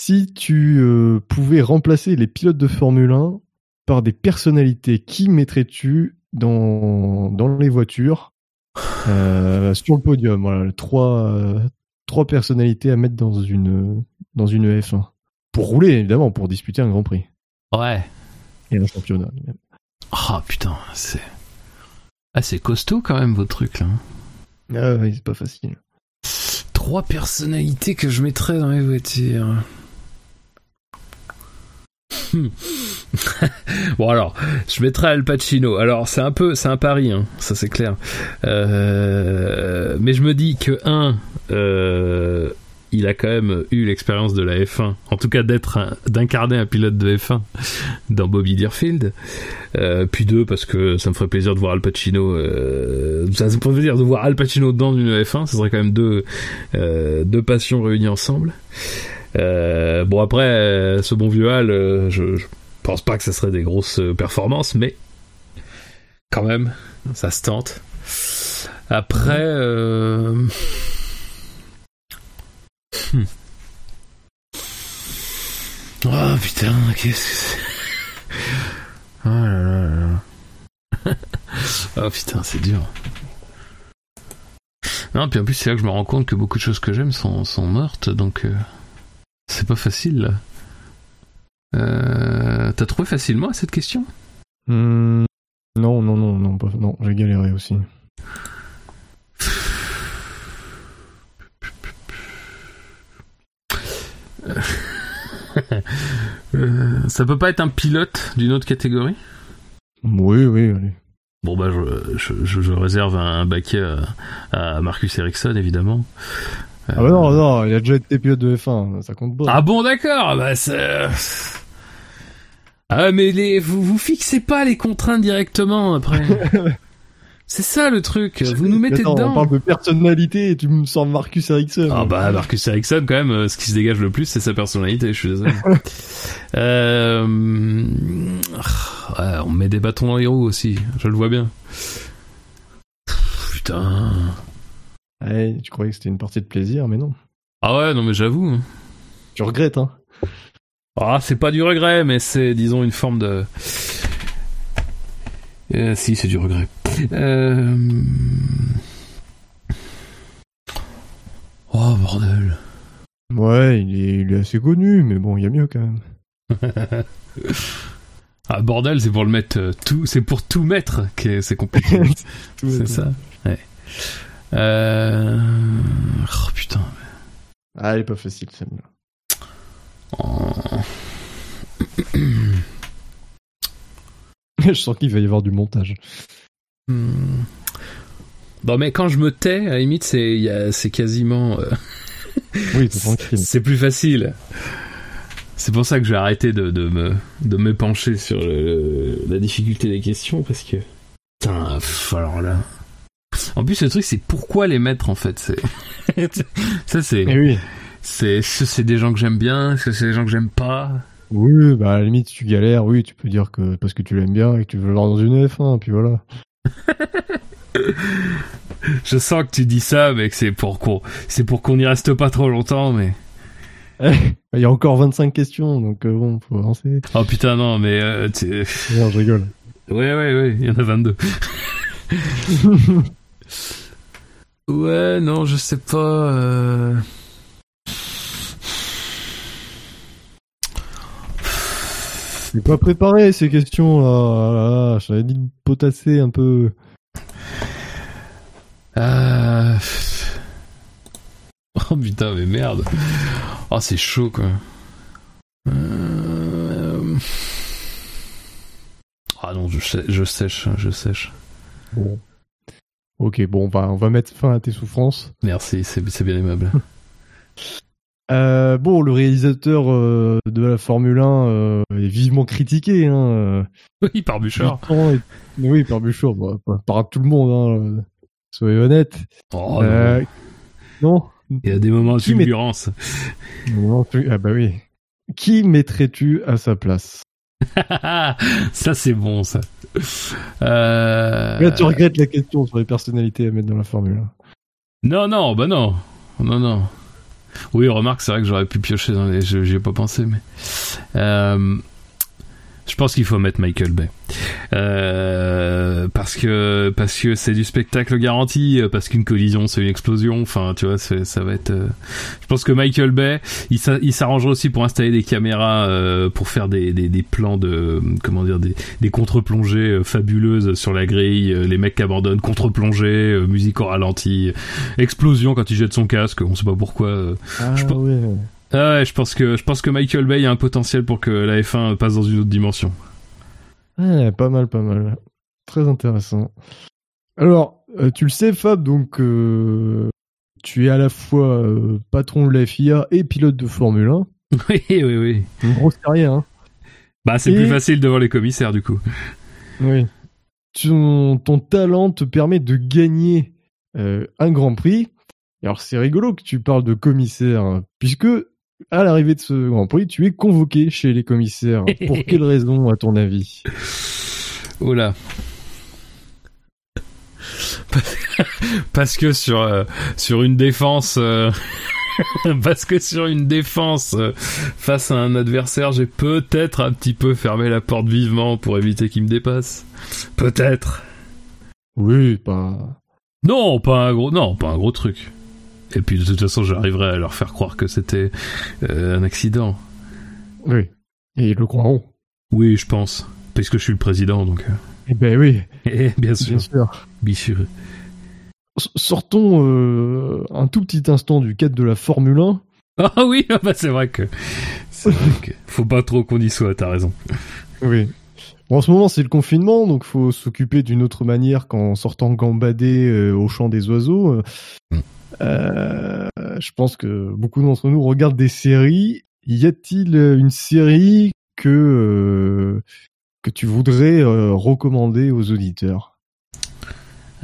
si tu euh, pouvais remplacer les pilotes de Formule 1 par des personnalités, qui mettrais-tu dans, dans les voitures *sighs* euh, sur le podium Voilà, trois, trois personnalités à mettre dans une, dans une F1. Pour rouler, évidemment, pour disputer un Grand Prix. Ouais. Et un championnat. Oh putain, c'est... Ah, c'est costaud quand même votre truc là. Ah oui, c'est pas facile trois personnalités que je mettrais dans les voitures. Hmm. *laughs* bon alors, je mettrais Al Pacino. Alors c'est un peu, c'est un pari, hein, ça c'est clair. Euh, mais je me dis que un, euh, il a quand même eu l'expérience de la F1, en tout cas d'être d'incarner un pilote de F1 dans Bobby Deerfield. Euh, puis deux parce que ça me ferait plaisir de voir Al Pacino. Ça me ferait plaisir de voir Al Pacino dans une F1. Ce serait quand même deux deux passions réunies ensemble. bon après, ce bon vieux Al, je pense pas que ça serait des grosses performances, mais quand même, ça se tente. Après. Oh putain, qu'est-ce que c'est? Oh là là là oh *laughs* putain, c'est dur. Non, puis en plus, c'est là que je me rends compte que beaucoup de choses que j'aime sont, sont mortes, donc euh, c'est pas facile là. Euh, T'as trouvé facilement cette question? Hmm, Non, non, non, non, non, j'ai galéré aussi. *laughs* Euh, ça peut pas être un pilote d'une autre catégorie? Oui, oui, allez. Bon bah je, je, réserve un, baquet à, Marcus Ericsson évidemment. Ah bah non, non, il a déjà été pilote de F1, ça compte pas. Ah bon d'accord, bah c'est... Ah mais les, vous vous fixez pas les contraintes directement après. *laughs* C'est ça le truc, vous nous mettez dedans. On parle de personnalité et tu me sens Marcus Ericsson. Ah bah Marcus Ericsson quand même, euh, ce qui se dégage le plus c'est sa personnalité, je suis désolé. *laughs* euh... on met des bâtons dans les roues aussi, je le vois bien. Putain. Ouais, tu croyais que c'était une partie de plaisir, mais non. Ah ouais, non mais j'avoue. Hein. Tu regrettes, hein. Ah, c'est pas du regret, mais c'est, disons, une forme de... Euh, si, c'est du regret. Euh... Oh bordel. Ouais, il est, assez connu, mais bon, il y a mieux quand même. *laughs* ah bordel, c'est pour le mettre euh, tout, c'est pour tout mettre que c'est compliqué. *laughs* c'est ça. Ouais. Euh... Oh putain. Ah, elle est pas facile celle-là. Oh. *coughs* Je sens qu'il va y avoir du montage. Hmm. Bon, mais quand je me tais, à la limite, c'est, c'est quasiment. Euh, oui, c'est *laughs* C'est plus facile. C'est pour ça que j'ai arrêté de, de me de me pencher sur la difficulté des questions parce que putain, alors là. En plus, le truc, c'est pourquoi les mettre en fait. C'est *laughs* ça, c'est. Eh oui. C'est c'est des gens que j'aime bien, c'est des gens que j'aime pas. Oui, bah à la limite, si tu galères, oui, tu peux dire que parce que tu l'aimes bien et que tu veux l'avoir dans une F1, puis voilà. *laughs* je sens que tu dis ça, mais que c'est pour qu'on, c'est pour qu'on n'y reste pas trop longtemps, mais. *laughs* Il y a encore 25 questions, donc euh, bon, faut avancer. Oh putain, non, mais euh, Non, je rigole. Ouais, ouais, ouais, il y en a 22. Ouais, non, je sais pas. euh, pas préparé ces questions là. Ah là, là, J'avais dit de potasser un peu. Ah. Oh putain, mais merde. Oh, c'est chaud quoi. Euh, Ah non, je, sais- je sèche, je sèche. Bon. Ok, bon, on va, on va mettre fin à tes souffrances. Merci, c'est c'est bien aimable. *laughs* Euh, bon, le réalisateur euh, de la Formule 1 euh, est vivement critiqué. Hein, euh, oui, par Bouchard. Est- Oui, par Bouchard, bon, par, par tout le monde. Hein, euh, soyez honnête. Oh, Euh, non. non, Il y a des moments de met- fulgurance. Ah bah oui. Qui mettrais-tu à sa place? *laughs* ça, c'est bon, ça. Euh... Là, tu regrettes la question sur les personnalités à mettre dans la Formule 1. Non, non, bah non. Non, non. Oui, remarque, c'est vrai que j'aurais pu piocher dans les j'y ai pas pensé, mais. Euh, je pense qu'il faut mettre Michael Bay. Euh, parce que parce que c'est du spectacle garanti, parce qu'une collision c'est une explosion. Enfin, tu vois, ça va être. euh, Je pense que Michael Bay, il il s'arrangerait aussi pour installer des caméras euh, pour faire des, des, des plans de comment dire des, des contre-plongées euh, fabuleuses sur la grille. les mecs qui abandonnent contre-plongée, euh, musique au ralenti, explosion quand il jette son casque. On sait pas pourquoi. Ah Je ouais. Ah ouais, je pense que je pense que Michael Bay a un potentiel pour que la F1 passe dans une autre dimension. Ouais, pas mal, pas mal. Très intéressant. Alors, euh, tu le sais, Fab, donc euh, tu es à la fois euh, patron de la FIA et pilote de Formule 1. *laughs* oui, oui, oui. Une grosse carrière, hein. Bah c'est Et- plus facile devant les commissaires du coup. Oui. Ton, ton talent te permet de gagner un Grand Prix. Alors c'est rigolo que tu parles de commissaire, hein, puisque à l'arrivée de ce Grand Prix, tu es convoqué chez les commissaires. Pour *laughs* quelle raison, à ton avis? Oh là. Parce que sur euh, sur une défense euh, *laughs* parce que sur une défense euh, face à un adversaire, j'ai peut-être un petit peu fermé la porte vivement pour éviter qu'il me dépasse. Peut-être. Oui, pas. Non, pas un gros non, pas un gros truc. Et puis de toute façon, j'arriverai à leur faire croire que c'était euh, un accident. Oui. Et ils le croiront. Oui, je pense, puisque je suis le président donc. euh, Eh ben oui, Eh, bien sûr, bien sûr. bien sûr. Sortons euh, un tout petit instant du cadre de la Formule 1. Ah *laughs* oui, ah bah c'est vrai que c'est vrai que faut pas trop qu'on y soit. T'as raison. Oui. Bon, en ce moment, c'est le confinement, donc faut s'occuper d'une autre manière qu'en sortant gambader euh, au chant des oiseaux. Mm. Euh, je pense que beaucoup d'entre nous regardent des séries. Y a-t-il euh, une série que euh, que tu voudrais euh, recommander aux auditeurs?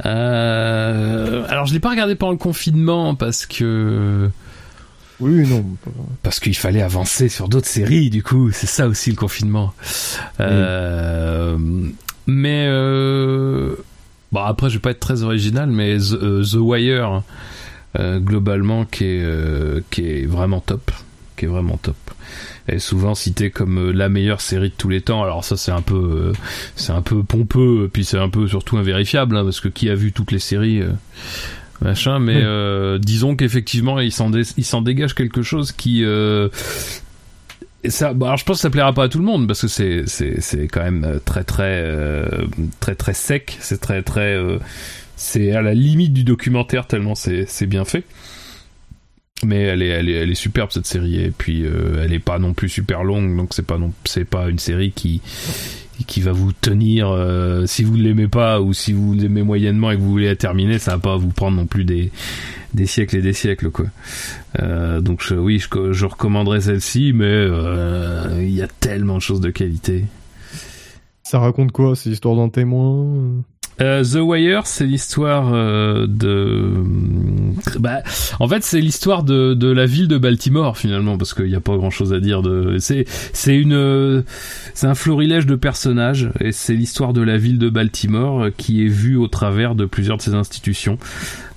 Alors je l'ai pas regardé pendant le confinement parce que Oui, non. parce qu'il fallait avancer sur d'autres séries. Du coup, c'est ça aussi le confinement. Mais bon après, je vais pas être très original, mais The, The Wire globalement qui est euh, qui est vraiment top, qui est vraiment top. Elle est souvent citée comme euh, la meilleure série de tous les temps. Alors ça c'est un peu euh, c'est un peu pompeux, puis c'est un peu surtout invérifiable hein, parce que qui a vu toutes les séries euh, machin. Mais euh, disons qu'effectivement il s'en dé- il s'en dégage quelque chose qui euh, et ça, bah, alors je pense que ça plaira pas à tout le monde parce que c'est c'est c'est quand même euh, très très euh, très très sec, c'est très très euh, c'est à la limite du documentaire tellement c'est bien fait. Mais elle est elle est elle est superbe cette série. Et puis euh, elle est pas non plus super longue donc c'est pas non c'est pas une série qui qui va vous tenir euh, si vous ne l'aimez pas ou si vous l'aimez moyennement et que vous voulez la terminer ça va pas vous prendre non plus des des siècles et des siècles quoi. Euh, donc je- oui je, je recommanderais celle-ci mais euh, il y a tellement de choses de qualité. Ça raconte quoi C'est l'histoire d'un témoin? Euh, The Wire, c'est l'histoire euh, de bah, en fait, c'est l'histoire de, de la ville de Baltimore finalement, parce qu'il n'y a pas grand chose à dire. De, c'est, c'est une, c'est un florilège de personnages et c'est l'histoire de la ville de Baltimore qui est vue au travers de plusieurs de ses institutions.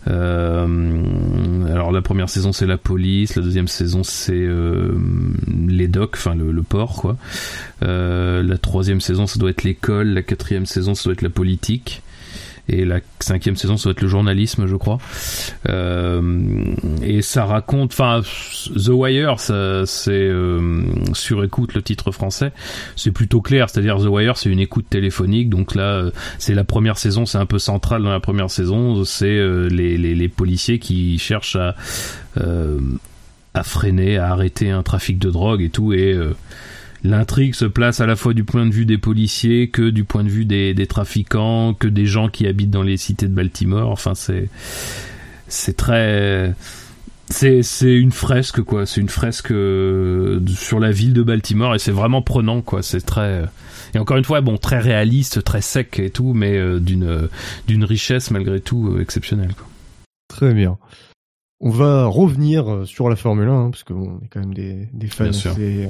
Euh, alors la première saison c'est la police, la deuxième saison c'est euh, les docks, enfin le, le, port quoi. Euh, la troisième saison ça doit être l'école, la quatrième saison ça doit être la politique et la cinquième saison ça va être le journalisme je crois. Euh, et ça raconte enfin The Wire c'est euh, sur écoute le titre français. C'est plutôt clair c'est-à-dire The Wire c'est une écoute téléphonique. Donc là c'est la première saison c'est un peu central dans la première saison. C'est euh, les, les, les, policiers qui cherchent à euh, à freiner à arrêter un trafic de drogue et tout. Et euh, l'intrigue se place à la fois du point de vue des policiers que du point de vue des, des trafiquants, que des gens qui habitent dans les cités de Baltimore. Enfin, c'est c'est très c'est c'est une fresque quoi. C'est une fresque euh, sur la ville de Baltimore et c'est vraiment prenant quoi. C'est très et encore une fois bon très réaliste, très sec et tout, mais euh, d'une d'une richesse malgré tout euh, exceptionnelle. Quoi. Très bien. On va revenir sur la Formule 1 hein, parce qu'on est quand même des, des fans assez,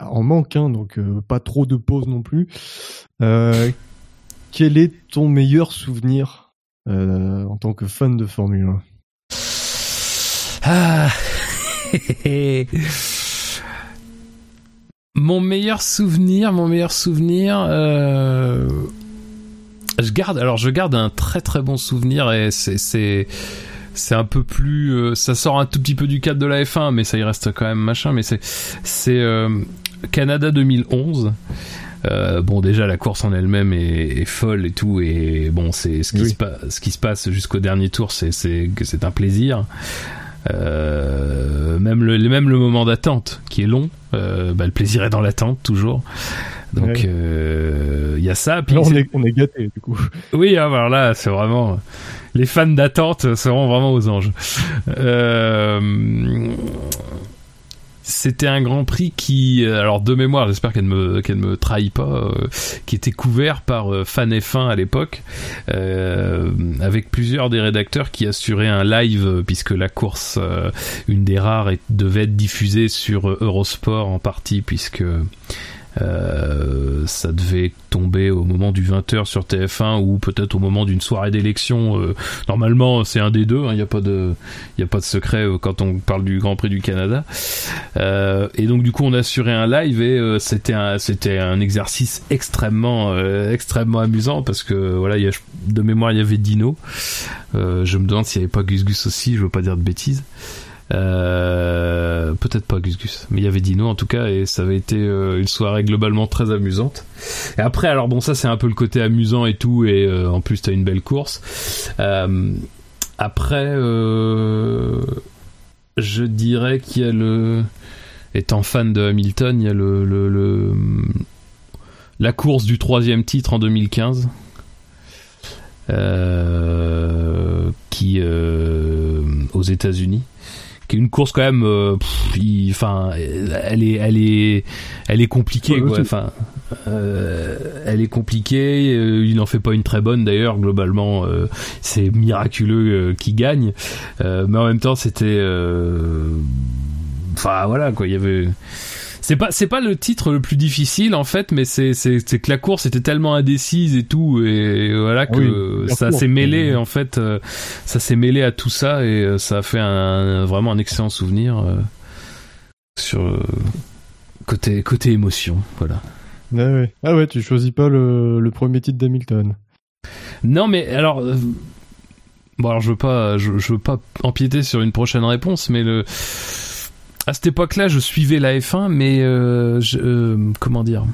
en manque, hein, donc euh, pas trop de pause non plus. Euh, quel est ton meilleur souvenir euh, en tant que fan de Formule 1 ah. *laughs* Mon meilleur souvenir, mon meilleur souvenir, euh... je garde. Alors je garde un très très bon souvenir et c'est c'est un peu plus euh, ça sort un tout petit peu du cadre de la F1 mais ça y reste quand même machin mais c'est c'est euh, Canada 2011 euh, bon déjà la course en elle-même est, est, folle et tout et bon c'est ce qui oui. se passe ce qui se passe jusqu'au dernier tour c'est c'est c'est un plaisir euh, même le même le moment d'attente qui est long euh, bah, le plaisir est dans l'attente toujours donc il ouais. y a ça puis là, on est on est gâté du coup oui alors là c'est vraiment les fans d'attente seront vraiment aux anges. Euh, c'était un Grand Prix qui, alors de mémoire, j'espère qu'elle ne me trahit pas, euh, qui était couvert par euh, Fan F1 à l'époque, euh, avec plusieurs des rédacteurs qui assuraient un live puisque la course, une des rares, devait être diffusée sur Eurosport en partie puisque euh, ça devait tomber au moment du 20h sur TF1 ou peut-être au moment d'une soirée d'élection. Euh, normalement, c'est un des deux. Il hein, n'y a pas de, secret euh, quand on parle du Grand Prix du Canada. Et donc du coup, on a assuré un live et c'était un, exercice extrêmement, amusant parce que voilà, y a, de mémoire, il y avait Dino. je me demande s'il n'y avait pas Gus Gus aussi. Je veux pas dire de bêtises. Euh, peut-être pas Gus Gus, mais il y avait Dino en tout cas et ça avait été euh, une soirée globalement très amusante. Et après, alors bon, ça c'est un peu le côté amusant et tout, et euh, en plus t'as une belle course. Après, je dirais qu'il y a le, étant fan de Hamilton, il y a le, le la course du troisième titre en 2015. qui aux États-Unis qui est une course quand même euh, enfin elle est elle est elle est compliquée quoi. enfin euh, elle est compliquée euh, il n'en fait pas une très bonne d'ailleurs globalement euh, c'est miraculeux qu'il gagne. Mais en même temps c'était enfin voilà quoi. Il y avait c'est pas c'est pas le titre le plus difficile en fait mais c'est c'est que la course était tellement indécise et tout et voilà que oui, ça s'est mêlé en fait euh, ça s'est mêlé à tout ça et euh, ça a fait un, vraiment un excellent souvenir euh, sur côté côté émotion voilà. Ah ouais. ah ouais tu choisis pas le, le premier titre d'Hamilton. Non mais alors bon alors je veux pas je, je veux pas empiéter sur une prochaine réponse mais le à cette époque-là, je suivais la F1, mais euh, je, euh, comment dire?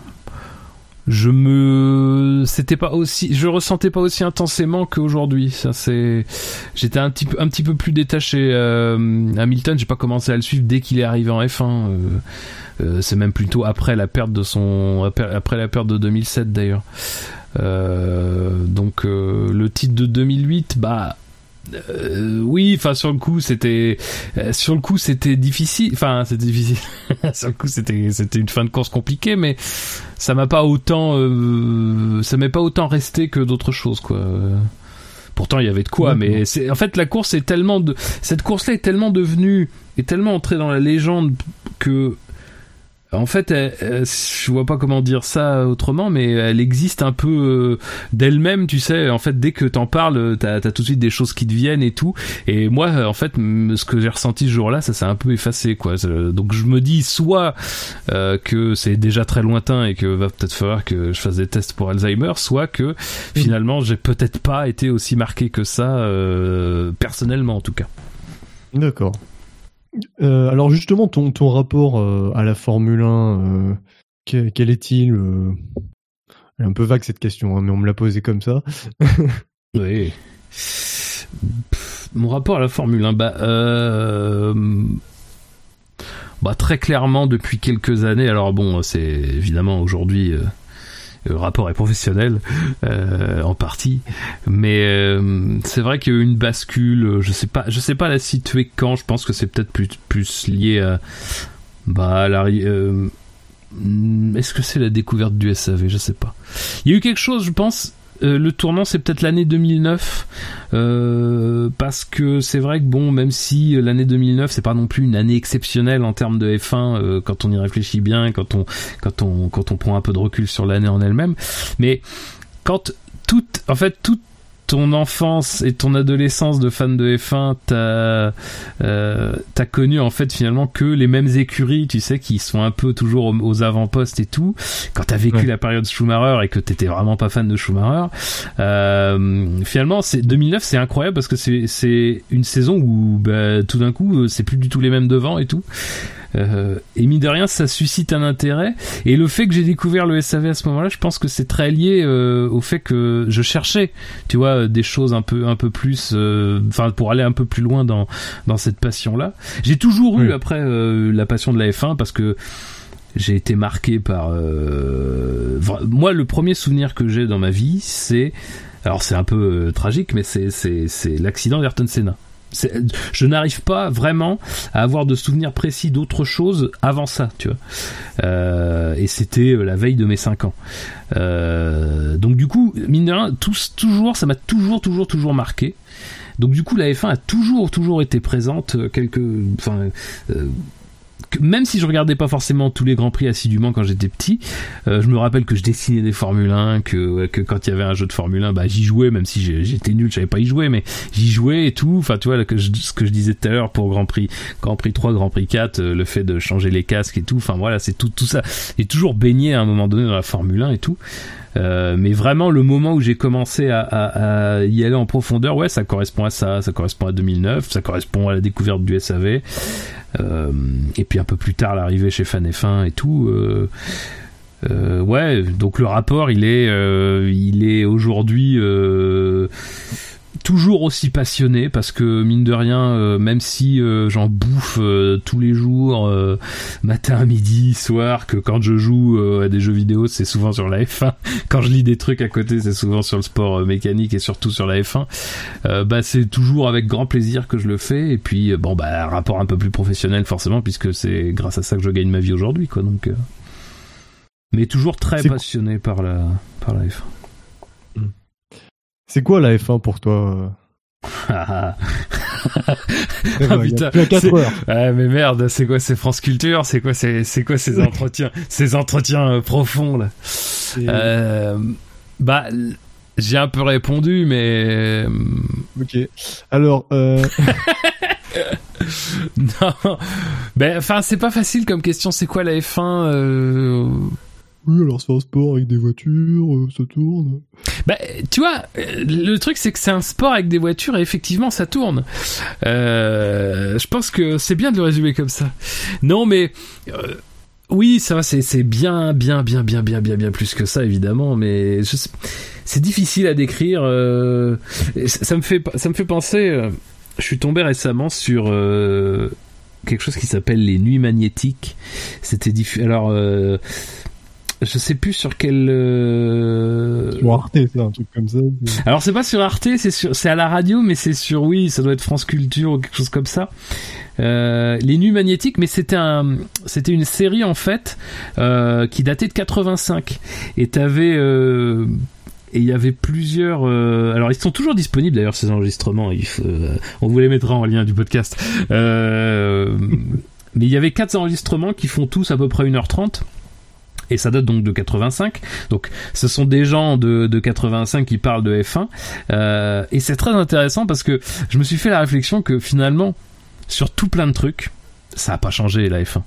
Je me c'était pas aussi je ressentais pas aussi intensément qu'aujourd'hui. Ça c'est j'étais un petit peu un petit peu plus détaché euh, Hamilton j'ai pas commencé à le suivre dès qu'il est arrivé en F1 euh, c'est même plutôt après la perte de son après la perte de 2007 d'ailleurs. Donc le titre de 2008 bah euh, oui, enfin sur le coup c'était euh, sur le coup c'était difficile. Enfin c'était difficile. *laughs* sur le coup c'était c'était une fin de course compliquée, mais ça m'a pas autant euh, ça m'est pas autant resté que d'autres choses quoi. Pourtant, il y avait de quoi, mais c'est en fait la course est tellement de cette course-là est tellement devenue est tellement entrée dans la légende que en fait, je vois pas comment dire ça autrement, mais elle existe un peu euh, d'elle-même, tu sais. En fait, dès que t'en parles, t'as as tout de suite des choses qui te viennent et tout. Et moi, en fait, ce que j'ai ressenti ce jour-là, ça s'est un peu effacé, quoi. Donc je me dis soit euh, que c'est déjà très lointain et que va peut-être falloir que je fasse des tests pour Alzheimer, soit que finalement j'ai peut-être pas été aussi marqué que ça, euh, personnellement en tout cas. D'accord. Euh, alors justement, ton, rapport euh, à la Formule 1, euh, quel, est-il est un peu vague cette question, hein, mais on me l'a posé comme ça. *laughs* oui. mon rapport à la Formule 1, bah, bah très clairement depuis quelques années. Alors bon, c'est évidemment aujourd'hui le rapport est professionnel euh, en partie, mais euh, c'est vrai qu'il y a eu une bascule. Je sais pas, je sais pas la situer quand. Je pense que c'est peut-être plus plus lié à bah euh, est-ce que c'est la découverte du SAV Je sais pas. Il y a eu quelque chose, je pense, euh, le tournant c'est peut-être l'année 2009 euh, parce que c'est vrai que bon même si l'année 2009 c'est pas non plus une année exceptionnelle en termes de F1 euh, quand on y réfléchit bien quand on quand on quand on prend un peu de recul sur l'année en elle-même mais quand tout en fait tout ton enfance et ton adolescence de fan de F1, t'as euh, t'as connu en fait finalement que les mêmes écuries, tu sais, qui sont un peu toujours aux, avant-postes et tout. Quand t'as vécu la période Schumacher et que t'étais vraiment pas fan de Schumacher, euh, finalement, c'est 2009, c'est incroyable parce que c'est c'est une saison où bah, tout d'un coup, c'est plus du tout les mêmes devant et tout. Euh, et mine de rien, ça suscite un intérêt. Et le fait que j'ai découvert le SAV à ce moment-là, je pense que c'est très lié euh, au fait que je cherchais, tu vois, des choses un peu, un peu plus, euh, enfin, pour aller un peu plus loin dans dans cette passion-là. J'ai toujours eu après la passion de la F1 parce que j'ai été marqué par moi le premier souvenir que j'ai dans ma vie c'est alors c'est un peu tragique mais c'est c'est c'est l'accident d'Ayrton Senna je n'arrive pas vraiment à avoir de souvenirs précis d'autre chose avant ça, tu vois. Euh, et c'était euh, la veille de mes 5 ans. Euh, donc du coup, mine de rien, toujours, ça m'a toujours, toujours, toujours marqué. Donc du coup, la F1 a toujours, toujours été présente. Quelques, enfin, même si je regardais pas forcément tous les grands prix assidûment quand j'étais petit, euh, je me rappelle que je dessinais des Formule 1, que, quand il y avait un jeu de Formule 1, bah j'y jouais, même si j'étais nul, je savais pas y jouer, mais j'y jouais et tout. Enfin, tu vois, ce que je disais tout à l'heure pour Grand Prix, Grand Prix 3, Grand Prix 4, euh, le fait de changer les casques et tout. Enfin voilà, c'est tout, tout ça. J'ai toujours baigné à un moment donné dans la Formule 1 et tout. Euh, mais vraiment le moment où j'ai commencé à, à, à, y aller en profondeur, ouais, ça correspond à ça, ça correspond à 2009, ça correspond à la découverte du SAV. Euh, et puis un peu plus tard l'arrivée chez Fan F1 et tout. Euh, euh, ouais, donc le rapport il est, il est aujourd'hui toujours aussi passionné parce que mine de rien, euh, même si euh, j'en bouffe euh, tous les jours, matin, midi, soir, que quand je joue à des jeux vidéo, c'est souvent sur la F1. *laughs* Quand je lis des trucs à côté, c'est souvent sur le sport mécanique et surtout sur la F1. bah c'est toujours avec grand plaisir que je le fais. Et puis bon bah un rapport un peu plus professionnel forcément puisque c'est grâce à ça que je gagne ma vie aujourd'hui quoi. Donc mais toujours très passionné par la par la F1. C'est quoi la F1 pour toi *laughs* ah putain, Ouais, mais merde, c'est quoi ces France Culture C'est quoi c'est c'est quoi ces entretiens ces entretiens euh, profonds là euh, Bah j'ai un peu répondu mais euh, OK. Alors euh... *laughs* non. Ben enfin, c'est pas facile comme question, c'est quoi la F1 euh... Oui, alors c'est un sport avec des voitures, euh, ça tourne. Bah, tu vois, euh, le truc c'est que c'est un sport avec des voitures et effectivement ça tourne. Euh, je pense que c'est bien de le résumer comme ça. Non, mais oui, ça c'est bien, bien, bien, bien, bien, bien, bien plus que ça évidemment, mais c'est difficile à décrire. Ça me fait ça me fait penser. je suis tombé récemment sur quelque chose qui s'appelle les nuits magnétiques. C'était diffus. Alors je sais plus sur quel. Euh... Sur Arte, c'est un truc comme ça. Alors c'est pas sur Arte, c'est sur, c'est à la radio, mais c'est sur oui, ça doit être France Culture ou quelque chose comme ça. Euh, les Nuits magnétiques, mais c'était un, c'était une série en fait euh, qui datait de 85 et t'avais euh, et il y avait plusieurs. Euh, alors ils sont toujours disponibles d'ailleurs ces enregistrements. Il euh, on vous les mettra en lien du podcast. Euh, *laughs* mais il y avait quatre enregistrements qui font tous à peu près 1h30 et ça date donc de 85. Donc ce sont des gens de, de 85 qui parlent de F1 euh, et c'est très intéressant parce que je me suis fait la réflexion que finalement sur tout plein de trucs ça a pas changé la F1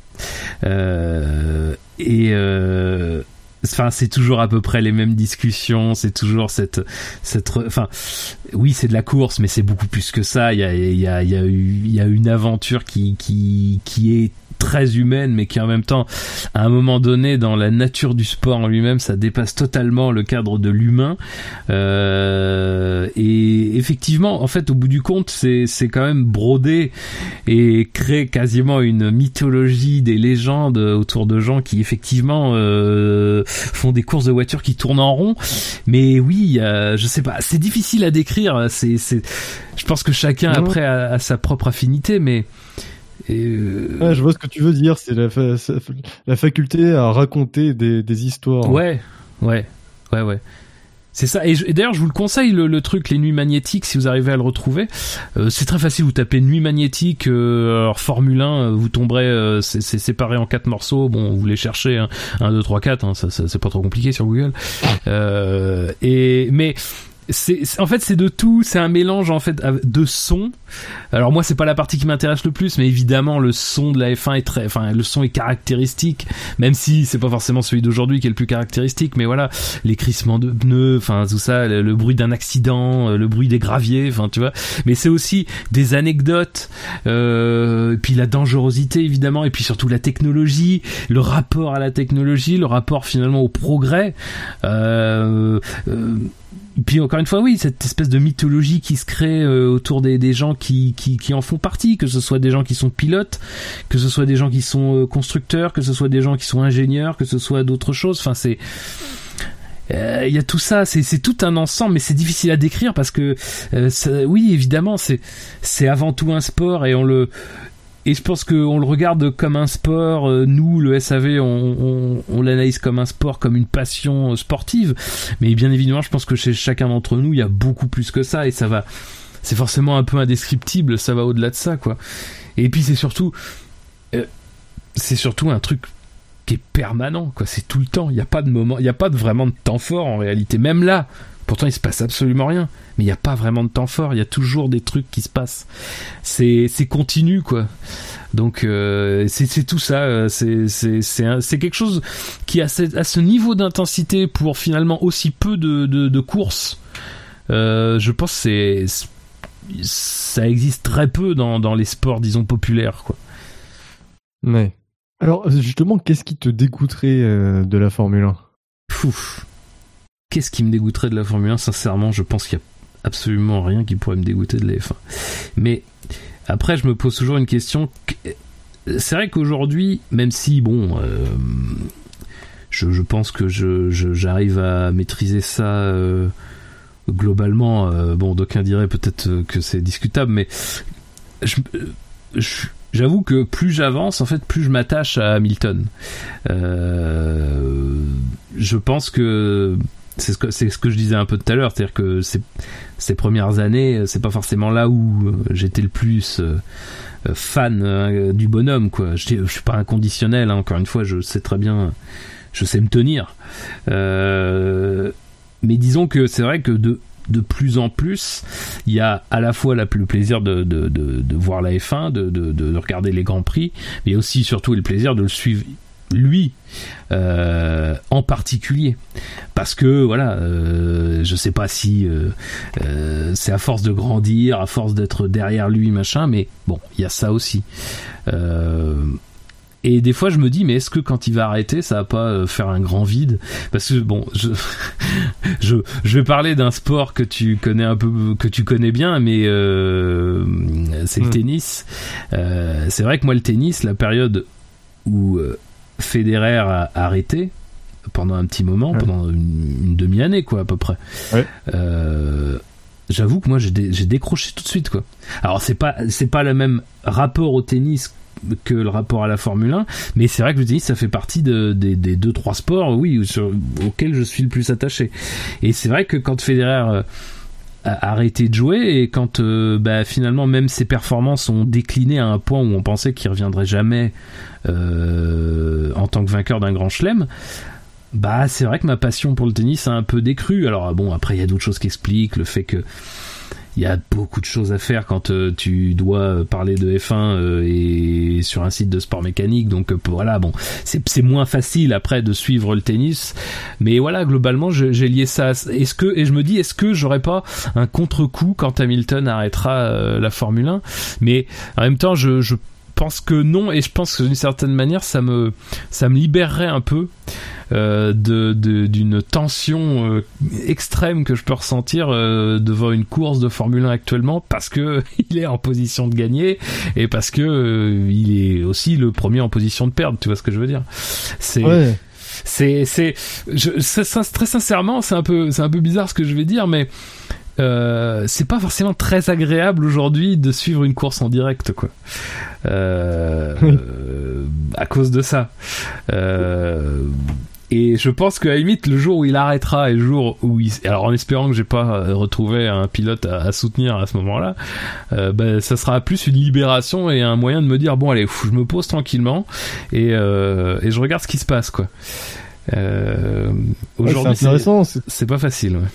euh, et euh, enfin c'est toujours à peu près les mêmes discussions c'est toujours cette cette enfin oui c'est de la course mais c'est beaucoup plus que ça. Il y a une aventure qui est très humaine, mais qui en même temps, à un moment donné, dans la nature du sport en lui-même, ça dépasse totalement le cadre de l'humain. Euh, et effectivement, en fait, au bout du compte, c'est c'est quand même brodé et crée quasiment une mythologie, des légendes autour de gens qui effectivement euh, font des courses de voitures qui tournent en rond. Mais oui, euh, je sais pas, c'est difficile à décrire. C'est c'est, je pense que chacun après a sa propre affinité, mais euh, je vois ce que tu veux dire, c'est la, la faculté à raconter des, des histoires. Ouais, ouais, ouais, ouais. C'est ça. Et, d'ailleurs, je vous le conseille, le, truc, les nuits magnétiques, si vous arrivez à le retrouver. Euh, c'est très facile. Vous tapez nuit magnétique, euh, alors Formule 1, euh, vous tomberez, c'est séparé en quatre morceaux. Bon, vous les cherchez, 1, 2, 3, 4, ça, ça c'est pas trop compliqué sur Google. et, mais en fait c'est de tout. C'est un mélange en fait de sons. Alors moi c'est pas la partie qui m'intéresse le plus mais évidemment le son de la F1 est très enfin le son est caractéristique même si c'est pas forcément celui d'aujourd'hui qui est le plus caractéristique mais voilà les crissements de pneus enfin tout ça le, bruit d'un accident euh, le bruit des graviers enfin tu vois. Mais c'est aussi des anecdotes euh, puis la dangerosité évidemment et puis surtout la technologie le rapport à la technologie le rapport finalement au progrès. Euh, euh puis encore une fois, oui, cette espèce de mythologie qui se crée euh, autour des, des gens qui, qui, qui, en font partie, que ce soit des gens qui sont pilotes, que ce soit des gens qui sont euh, constructeurs, que ce soit des gens qui sont ingénieurs, que ce soit d'autres choses. Enfin, c'est euh, il y a tout ça, c'est tout un ensemble, mais c'est difficile à décrire parce que oui, évidemment, c'est avant tout un sport et on le et je pense qu'on le regarde comme un sport. Euh, nous, le SAV, on, l'analyse comme un sport, comme une passion sportive. Mais bien évidemment, je pense que chez chacun d'entre nous, il y a beaucoup plus que ça. Et ça va, c'est forcément un peu indescriptible. Ça va au-delà de ça, quoi. Et puis c'est surtout, euh, c'est surtout un truc qui est permanent, quoi. C'est tout le temps. Il n'y a pas de moment, il n'y a pas de, vraiment de temps fort en réalité. Même là, Pourtant, il se passe absolument rien. Mais il n'y a pas vraiment de temps fort. Il y a toujours des trucs qui se passent. C'est, c'est continu, quoi. Donc, euh, c'est, c'est tout ça. Euh, c'est, c'est, c'est, c'est quelque chose qui a ce, à ce niveau d'intensité pour finalement aussi peu de, de, de courses. Euh, je pense que c'est, ça existe très peu dans, dans les sports, disons, populaires, quoi. Ouais. Alors, justement, qu'est-ce qui te dégoûterait de la Formule 1 Pouf qu'est-ce qui me dégoûterait de la Formule 1 Sincèrement, je pense qu'il n'y a absolument rien qui pourrait me dégoûter de la F1. Mais après, je me pose toujours une question. C'est vrai qu'aujourd'hui, même si, bon, euh, je, pense que j'arrive à maîtriser ça euh, globalement, euh, bon, d'aucuns diraient peut-être que c'est discutable, mais j'avoue que plus j'avance, en fait, plus je m'attache à Hamilton. je pense que c'est ce que c'est ce que je disais un peu tout à l'heure, c'est-à-dire que ces, premières années, c'est pas forcément là où euh, j'étais le plus euh, euh, fan du bonhomme, quoi. Je, suis pas inconditionnel, hein, encore une fois, je sais très bien, je sais me tenir. mais disons que c'est vrai que de de plus en plus, il y a à la fois le plaisir de, de, de, de voir la F1, de, de, regarder les grands prix, mais aussi surtout le plaisir de le suivre lui euh, en particulier. Parce que voilà euh, je sais pas si euh, c'est à force de grandir à force d'être derrière lui machin mais bon il y a ça aussi. Et des fois je me dis mais est-ce que quand il va arrêter ça va pas faire un grand vide? Parce que bon je *laughs* je, je vais parler d'un sport que tu connais un peu que tu connais bien mais c'est le hmm. tennis. C'est vrai que moi le tennis la période où Federer a arrêté pendant un petit moment, pendant une, demi-année, quoi, à peu près. Euh, j'avoue que moi, j'ai, décroché tout de suite, quoi. Alors, c'est pas, c'est pas le même rapport au tennis que le rapport à la Formule 1. Mais c'est vrai que le tennis, ça fait partie de, des, des deux trois sports, oui, auxquels je suis le plus attaché. Et c'est vrai que quand Federer a arrêté de jouer et quand euh, bah, finalement même ses performances ont décliné à un point où on pensait qu'il reviendrait jamais euh, en tant que vainqueur d'un grand chelem bah c'est vrai que ma passion pour le tennis a un peu décru. Alors bon après il y a d'autres choses qui expliquent le fait que il y a beaucoup de choses à faire quand euh, tu dois parler de F1 euh, et sur un site de sport mécanique. Donc euh, voilà bon c'est moins facile après de suivre le tennis. Mais voilà globalement j'ai lié ça est-ce que et je me dis est-ce que j'aurais pas un contre-coup quand Hamilton arrêtera la Formule 1 mais en même temps je pense que non et je pense que d'une certaine manière ça me ça me libérerait un peu euh, de d'une tension euh, extrême que je peux ressentir euh, devant une course de Formule 1 actuellement parce que *laughs* il est en position de gagner et parce que il est aussi le premier en position de perdre. Tu vois ce que je veux dire C'est c'est c'est très sincèrement c'est un peu c'est un peu bizarre ce que je vais dire mais euh, c'est pas forcément très agréable aujourd'hui de suivre une course en direct quoi euh, à cause de ça euh, et je pense qu'à la limite, le jour où il arrêtera et le jour où il... Alors en espérant que j'ai pas euh, retrouvé un pilote à, soutenir à ce moment-là, euh, ben, ça sera plus une libération et un moyen de me dire, bon allez, je me pose tranquillement et, euh, et je regarde ce qui se passe, quoi. Euh, Aujourd'hui, c'est intéressant. C'est pas facile. Ouais.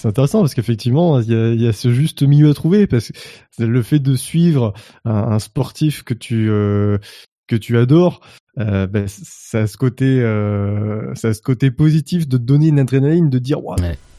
C'est intéressant parce qu'effectivement, il y a, ce juste milieu à trouver parce que le fait de suivre un, sportif que tu euh, que tu adores, euh, ben, ça a ce côté, euh, ça a ce côté positif de donner une adrénaline, de dire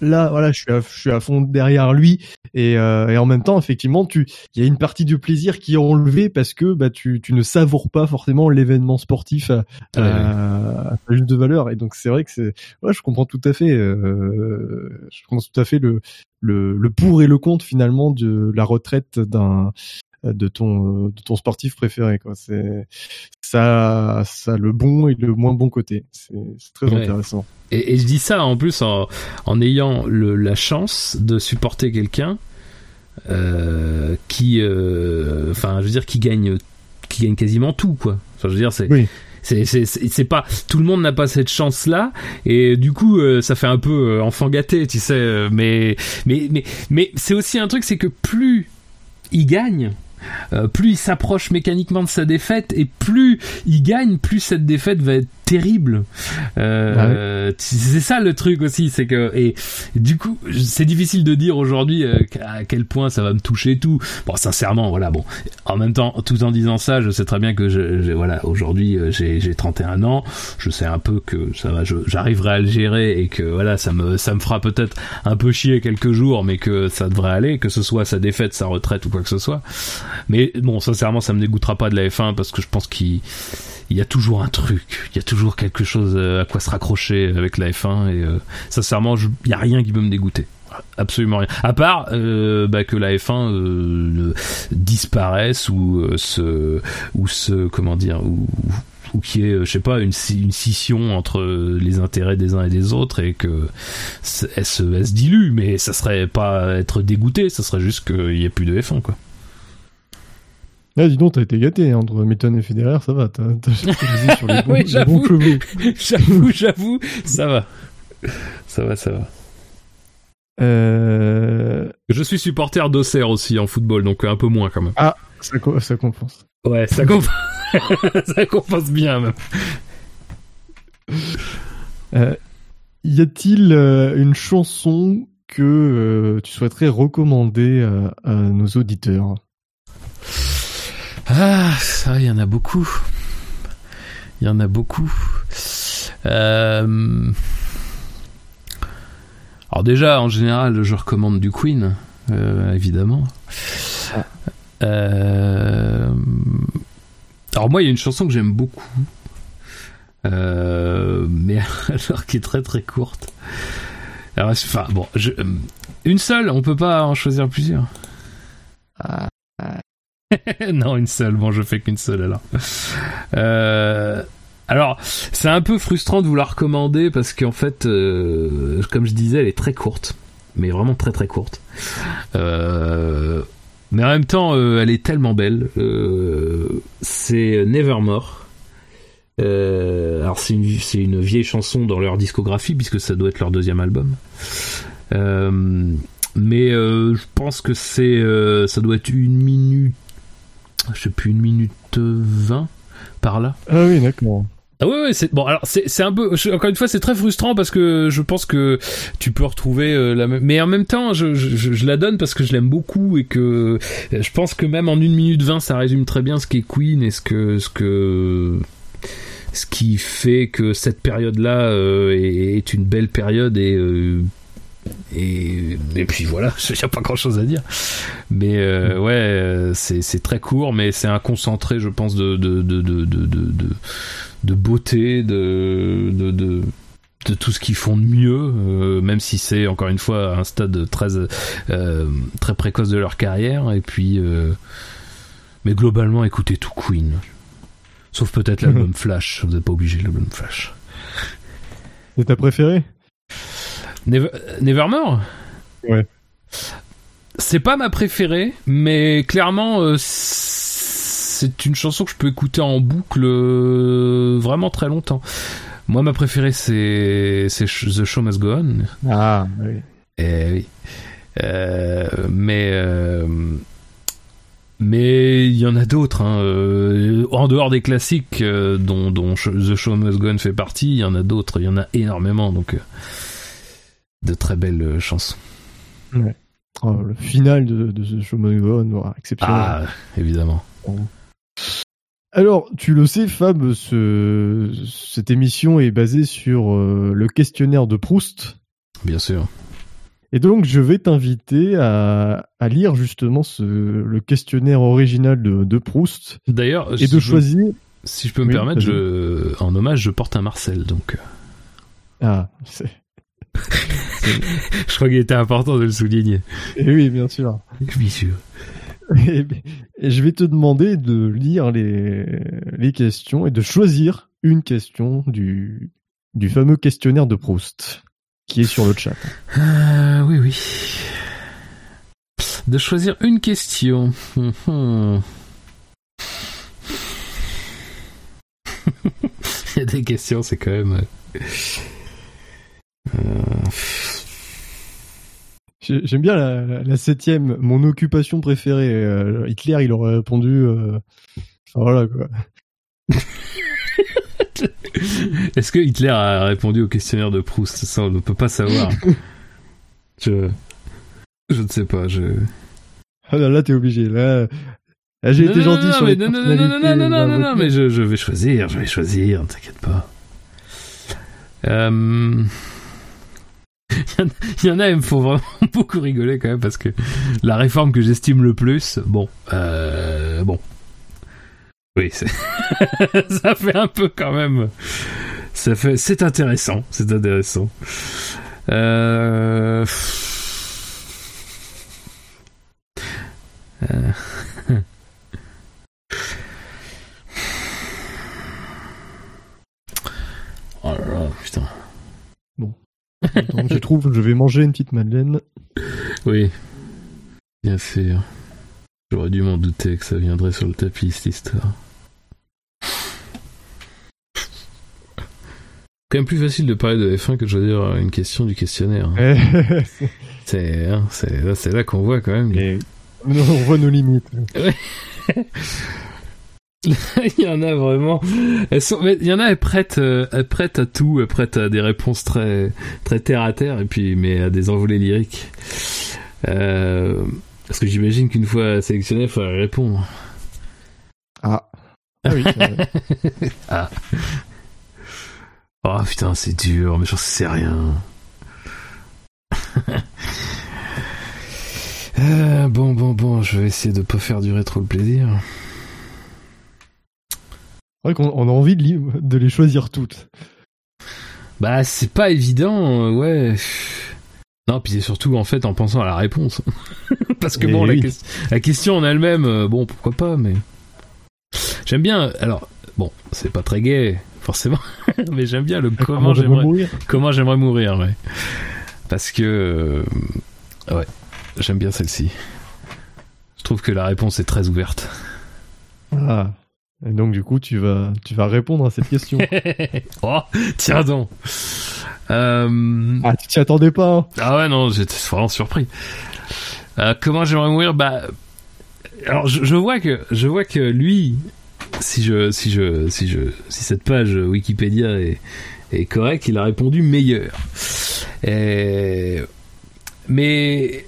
là, voilà, je suis, à, je suis à fond derrière lui, et, euh, et en même temps, effectivement, tu, il y a une partie du plaisir qui est enlevée parce que bah tu, tu ne savoures pas forcément l'événement sportif à, à, juste de valeur, et donc c'est vrai que c'est, ouais, je comprends tout à fait, euh, je comprends tout à fait le, le, le pour et le contre finalement de la retraite d'un de ton de ton sportif préféré quoi. C'est ça ça a le bon et le moins bon côté. C'est très intéressant. Et, et, je dis ça en plus en, en ayant le, la chance de supporter quelqu'un euh, qui euh, enfin je veux dire qui gagne qui gagne quasiment tout quoi. Enfin, je veux dire c'est c'est c'est pas tout le monde n'a pas cette chance là et du coup euh, ça fait un peu euh, enfant gâté tu sais mais mais mais mais c'est aussi un truc c'est que plus il gagne euh, plus il s'approche mécaniquement de sa défaite et plus il gagne, plus cette défaite va être terrible. Euh, bah C'est ça le truc aussi, c'est que et, du coup c'est difficile de dire aujourd'hui euh, à quel point ça va me toucher tout. Bon, sincèrement, voilà, bon. En même temps, tout en disant ça, je sais très bien que je, voilà, aujourd'hui euh, j'ai 31 ans, je sais un peu que ça va, j'arriverai à le gérer et que voilà, ça me ça me fera peut-être un peu chier quelques jours, mais que ça devrait aller, que ce soit sa défaite, sa retraite ou quoi que ce soit. Mais bon, sincèrement, ça me dégoûtera pas de la F1 parce que je pense qu'il il y a toujours un truc, il y a toujours quelque chose euh, à quoi se raccrocher avec la F1 et euh, sincèrement, il y a rien qui peut me dégoûter. Absolument rien. À part euh, bah, que la F1 disparaisse ou se ou se ou qui je pas, une, scission entre les intérêts des uns et des autres et que elle se, dilue, mais ça serait pas être dégoûté, ça serait juste qu'il y ait plus de F1 quoi. Ah, dis donc, t'as été gâté entre Milton et Federer, ça va. T'as sur les *laughs* bons, oui, j'avoue, *laughs* j'avoue, j'avoue, ça va. Ça va, ça va. Euh... Je suis supporter d'Auxerre aussi en football, donc un peu moins quand même. Ah, ça, ça compense. Ouais, ça compense. *laughs* ça compense bien même. Euh, y a-t-il euh, une chanson que euh, tu souhaiterais recommander à nos auditeurs? Ah, ça, il y en a beaucoup. Il y en a beaucoup. Euh... Alors déjà, en général, je recommande du Queen, euh, évidemment. Euh... Alors moi, il y a une chanson que j'aime beaucoup, mais *laughs* alors qui est très très courte. Alors, enfin bon, une seule, on peut pas en choisir plusieurs. Ah. *laughs* non, une seule. Bon, je fais qu'une seule alors. Euh, alors, c'est un peu frustrant de vous la recommander parce qu'en fait, euh, comme je disais, elle est très courte, mais vraiment très très courte. Euh, Mais en même temps, elle est tellement belle. c'est Nevermore. alors c'est une, une vieille chanson dans leur discographie puisque ça doit être leur deuxième album. mais je pense que c'est ça doit être une minute, je sais plus une minute vingt par là. Ah oui, d'accord. Ah ouais, ouais c'est bon. Alors c'est c'est un peu encore une fois c'est très frustrant parce que je pense que tu peux retrouver euh, la même. Mais en même temps, je, je, je la donne parce que je l'aime beaucoup et que je pense que même en une minute 20 ça résume très bien ce qu'est Queen et ce que ce que ce qui fait que cette période-là euh, est, une belle période et euh, et, et puis voilà, *laughs* il n'y a pas grand chose à dire. Mais euh, ouais, c'est très court, mais c'est un concentré, je pense, de, de, de, de, de, de beauté, de, tout ce qu'ils font de mieux, euh, même si c'est encore une fois un stade très, euh, très précoce de leur carrière. Et puis, mais globalement, écoutez tout Queen. Sauf peut-être *laughs* l'album Flash, vous n'êtes pas obligé l'album Flash. C'est ta préférée? Nevermore? Ouais. C'est pas ma préférée, mais clairement, euh, c'est une chanson que je peux écouter en boucle euh, vraiment très longtemps. Moi, ma préférée, c'est The Show Must Go On. Ah, oui. Eh oui. Euh, mais mais il y en a d'autres. Hein. en dehors des classiques dont, dont, The Show Must Go On fait partie, il y en a d'autres. Il y en a énormément. Donc de très belles euh, chansons. Ouais. Oh, le final de, de ce show exceptionnel. Ah, évidemment. Alors, tu le sais, Fab, ce, cette émission est basée sur euh, le questionnaire de Proust. Bien sûr. Et donc, je vais t'inviter à, à, lire justement ce, le questionnaire original de, de Proust. D'ailleurs, et de choisir. si je peux me permettre, je, en hommage, je porte un Marcel, donc. Euh. Ah, c'est. Je crois qu'il était important de le souligner. Et oui, bien sûr. Bien sûr. Et, je vais te demander de lire les, les questions et de choisir une question du, du fameux questionnaire de Proust qui est sur le chat. Euh, oui, oui. De choisir une question. *laughs* Il y a des questions, c'est quand même. J'aime bien la, septième, mon occupation préférée. Euh, Hitler, il aurait répondu. Euh, voilà quoi. *laughs* Est-ce que Hitler a répondu au questionnaire de Proust? Ça, on ne peut pas savoir. *laughs* je, je ne sais pas. Je. Ah là, là t'es obligé. Là, j'ai été gentil sur les non, non, non, non, non, non, non, non, non, mais je, je vais choisir, je vais choisir, ne t'inquiète pas. Euh... Il y en a, il me faut vraiment *laughs* beaucoup rigoler quand même parce que la réforme que j'estime le plus, bon, euh, bon, oui, *laughs* ça fait un peu quand même. Ça fait, c'est intéressant, c'est intéressant. Euh... euh... *laughs* oh là là, putain. Donc, je trouve, je vais manger une petite madeleine. Oui, bien sûr. J'aurais dû m'en douter que ça viendrait sur le tapis, cette histoire. quand même plus facile de parler de F1 que de choisir une question du questionnaire. Hein. *laughs* c'est hein, là, là qu'on voit quand même. On voit nos limites. *laughs* il y en a vraiment. Elles sont, il y en a, elles prêtent, euh, elles prêtent à tout, elles prêtent à des réponses très, très terre à terre, et puis, mais à des envolées lyriques. Euh, parce que j'imagine qu'une fois sélectionné, il faudrait répondre. Ah. Ah oui. ah. *laughs* Oh putain, c'est dur, mais j'en sais rien. *laughs* euh, bon, bon, bon, je vais essayer de pas faire durer trop le plaisir. Vrai qu'on a envie de, les choisir toutes. Bah, c'est pas évident, euh, ouais. Non, puis c'est surtout en fait en pensant à la réponse. *laughs* Parce que bon, la, question en elle-même, euh, bon, pourquoi pas, mais. J'aime bien. Alors, bon, c'est pas très gay, forcément, *laughs* mais j'aime bien le comment, j'aimerais mourir? Comment j'aimerais mourir, ouais. Parce que. Euh, ouais, j'aime bien celle-ci. Je trouve que la réponse est très ouverte. Ah. Et donc du coup, tu vas, tu vas répondre à cette question. *laughs* oh, tiens donc. Euh... Ah, tu t'y attendais pas. Hein. Ah ouais, non, j'étais vraiment surpris. Euh, comment j'aimerais mourir? Bah, alors je, je, vois que je vois que lui, si je si je si je si cette page Wikipédia est, est correcte, il a répondu meilleur. Et... Mais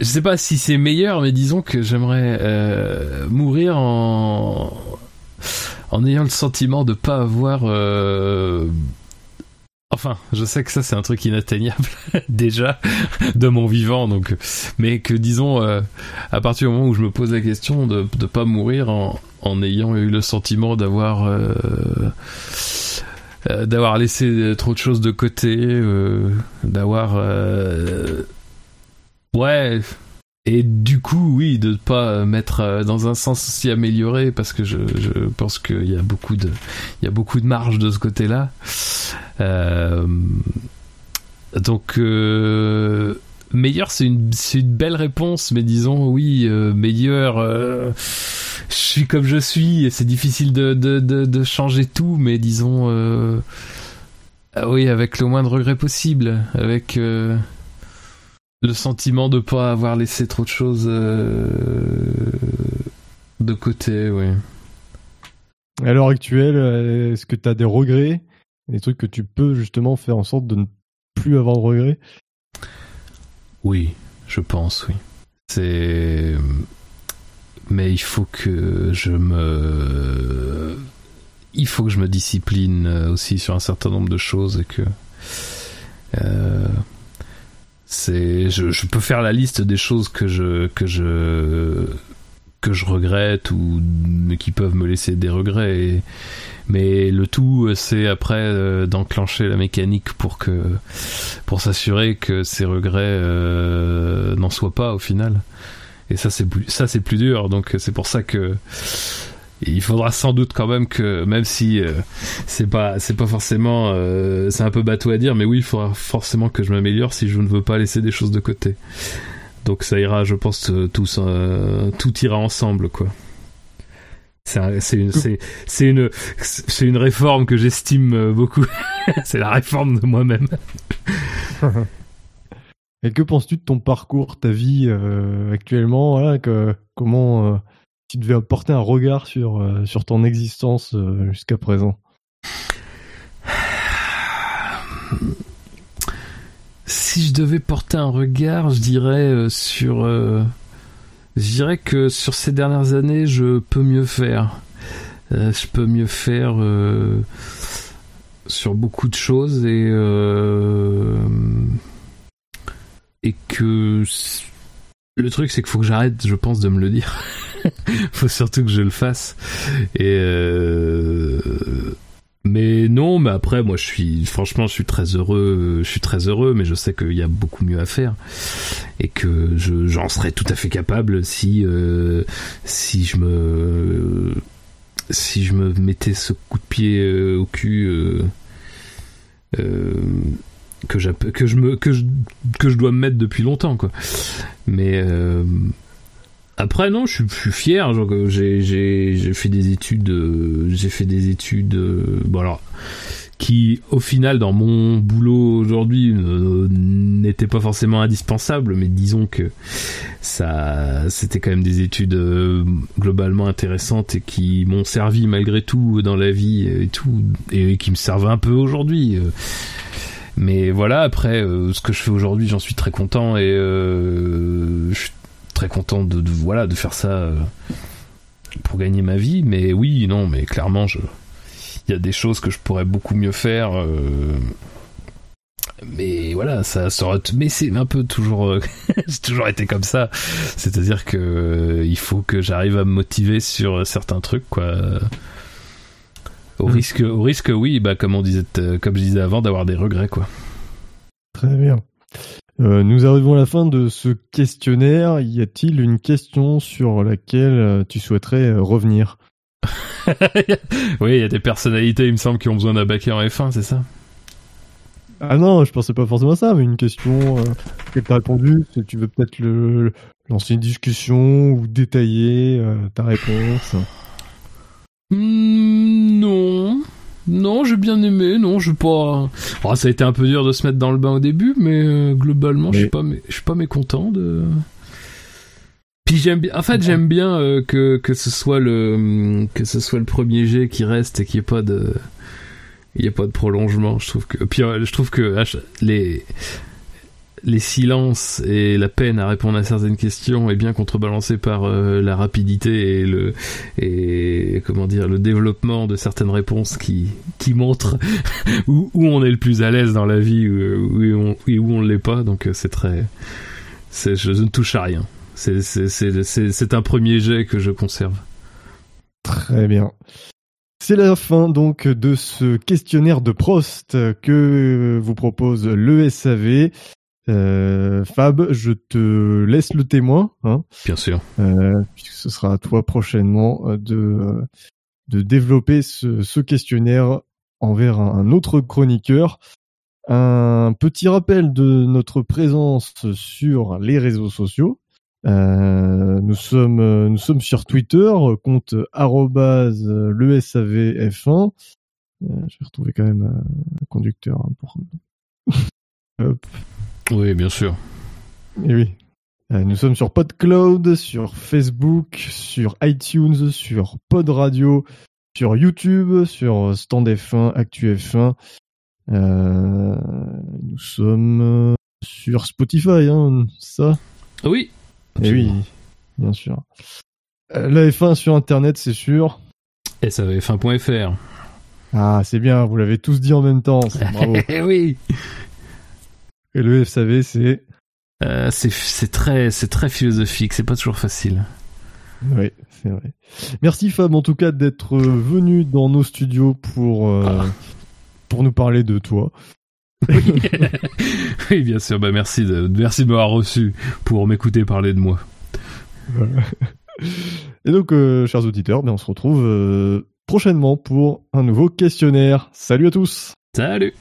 je sais pas si c'est meilleur, mais disons que j'aimerais euh, mourir en en ayant le sentiment de pas avoir euh... Enfin, je sais que ça c'est un truc inatteignable *laughs* déjà de mon vivant, donc mais que disons euh, à partir du moment où je me pose la question de ne pas mourir en, en ayant eu le sentiment d'avoir euh, d'avoir laissé trop de choses de côté, d'avoir ouais et du coup, oui, de ne pas mettre dans un sens aussi amélioré, parce que je, pense qu'il y a beaucoup de, y a beaucoup de marge de ce côté-là. Euh, donc, euh, meilleur, c'est une, une belle réponse, mais disons, oui, euh, meilleur, euh, je suis comme je suis, et c'est difficile de, de, de, de, changer tout, mais disons, euh, ah oui, avec le moins de regrets possible, avec le sentiment de pas avoir laissé trop de choses euh, de côté, oui. À l'heure actuelle, est-ce que tu as des regrets? Des trucs que tu peux justement faire en sorte de ne plus avoir de regrets? Oui, je pense, oui. C'est. Mais il faut que je me. Il faut que je me discipline aussi sur un certain nombre de choses et que. Euh c'est je, je, peux faire la liste des choses que je que je que je regrette ou qui peuvent me laisser des regrets et, mais le tout c'est après euh, d'enclencher la mécanique pour que pour s'assurer que ces regrets euh, n'en soient pas au final. Et ça c'est ça c'est plus dur. Donc c'est pour ça que il faudra sans doute quand même que même si euh, c'est pas c'est pas forcément euh, c'est un peu bateau à dire mais oui il faudra forcément que je m'améliore si je ne veux pas laisser des choses de côté. Donc ça ira je pense euh, tout tout ira ensemble quoi. C'est une c'est une c'est une réforme que j'estime beaucoup. *laughs* C'est la réforme de moi-même. Et que penses-tu de ton parcours ta vie actuellement? Voilà, que comment tu devais porter un regard sur, euh, ton existence euh, jusqu'à présent Si je devais porter un regard, je dirais euh, sur. Je dirais que sur ces dernières années, je peux mieux faire. Je peux mieux faire sur beaucoup de choses et. et que. Le truc, c'est qu'il faut que j'arrête, je pense, de me le dire. *laughs* *laughs* faut surtout que je le fasse. Euh... mais non, mais après, moi, je suis, franchement, je suis très heureux. Je suis très heureux, mais je sais qu'il y a beaucoup mieux à faire et que je, j'en serais tout à fait capable si, euh, si je me, si je me mettais ce coup de pied euh, au cul. Que, que je que je que je dois me mettre depuis longtemps mais après non, je suis, je suis fier. Genre, j'ai, fait des études, euh, j'ai fait des études. Euh, bon alors, qui au final dans mon boulot aujourd'hui euh, n'étaient pas forcément indispensables, mais disons que ça, c'était quand même des études euh, globalement intéressantes et qui m'ont servi malgré tout dans la vie et tout, et, qui me servent un peu aujourd'hui. Euh. mais voilà, après, ce que je fais aujourd'hui, j'en suis très content et je suis très content de, de, voilà de faire ça euh, pour gagner ma vie. Mais oui non mais clairement je il y a des choses que je pourrais beaucoup mieux faire euh, mais voilà ça sera mais c'est un peu toujours euh, *laughs* j'ai toujours été comme ça. C'est-à-dire que euh, il faut que j'arrive à me motiver sur certains trucs quoi. Au mmh. risque au risque oui bah comme on disait comme je disais avant d'avoir des regrets quoi. Très bien euh, nous arrivons à la fin de ce questionnaire. Y a-t-il une question sur laquelle euh, tu souhaiterais euh, revenir? *laughs* Oui, il y a des personnalités, il me semble, qui ont besoin d'un baquet en F1, c'est ça? Ah non, je pensais pas forcément à ça, mais une question euh, que tu as répondu, tu veux peut-être le, lancer une discussion ou détailler ta réponse hmm, Non. Non, j'ai bien aimé. Non, je pas. Oh, ça a été un peu dur de se mettre dans le bain au début, mais globalement, je suis pas, je suis pas mécontent de. Puis j'aime bien, en fait, j'aime bien euh, que que ce soit le que ce soit le premier jet qui reste et qu'il n'y ait pas de il y a pas de prolongement. Je trouve que puis euh, je trouve que les les silences et la peine à répondre à certaines questions est bien contrebalancé par euh, la rapidité et le et comment dire le développement de certaines réponses qui qui montrent *laughs* où, où on est le plus à l'aise dans la vie où, où on et où on l'est pas donc c'est très c'est je ne touche à rien c'est un premier jet que je conserve. Très bien. C'est la fin donc de ce questionnaire de Prost que vous propose le SAV. Euh, Fab, je te laisse le témoin. Hein, Bien sûr. Euh, puisque ce sera à toi prochainement de, de développer ce, ce questionnaire envers un autre chroniqueur. Un petit rappel de notre présence sur les réseaux sociaux. Euh, nous sommes euh, nous sommes sur Twitter, compte @lesavf1. Euh, je vais retrouver quand même un conducteur hein, pour. *laughs* Hop. Oui, bien sûr. Et oui. nous sommes sur PodCloud, sur Facebook, sur iTunes, sur Pod Radio, sur YouTube, sur Stand F1, Actu F1. nous sommes sur Spotify, hein, ça? Oui, et eh oui, bien sûr. Euh, la F1 sur Internet, c'est sûr. SAVF1.fr. Ah, c'est bien, vous l'avez tous dit en même temps. *laughs* Bravo. oui. Et le FSAV, c'est euh, c'est très très philosophique, c'est pas toujours facile. Oui, c'est vrai. Merci Fab en tout cas d'être venu dans nos studios pour euh, ah. pour nous parler de toi. oui. *laughs* bien sûr. Bah, merci de, merci de m'avoir reçu pour m'écouter parler de moi. *laughs* Et donc, euh, chers auditeurs, ben, on se retrouve euh, prochainement pour un nouveau questionnaire. Salut à tous. Salut.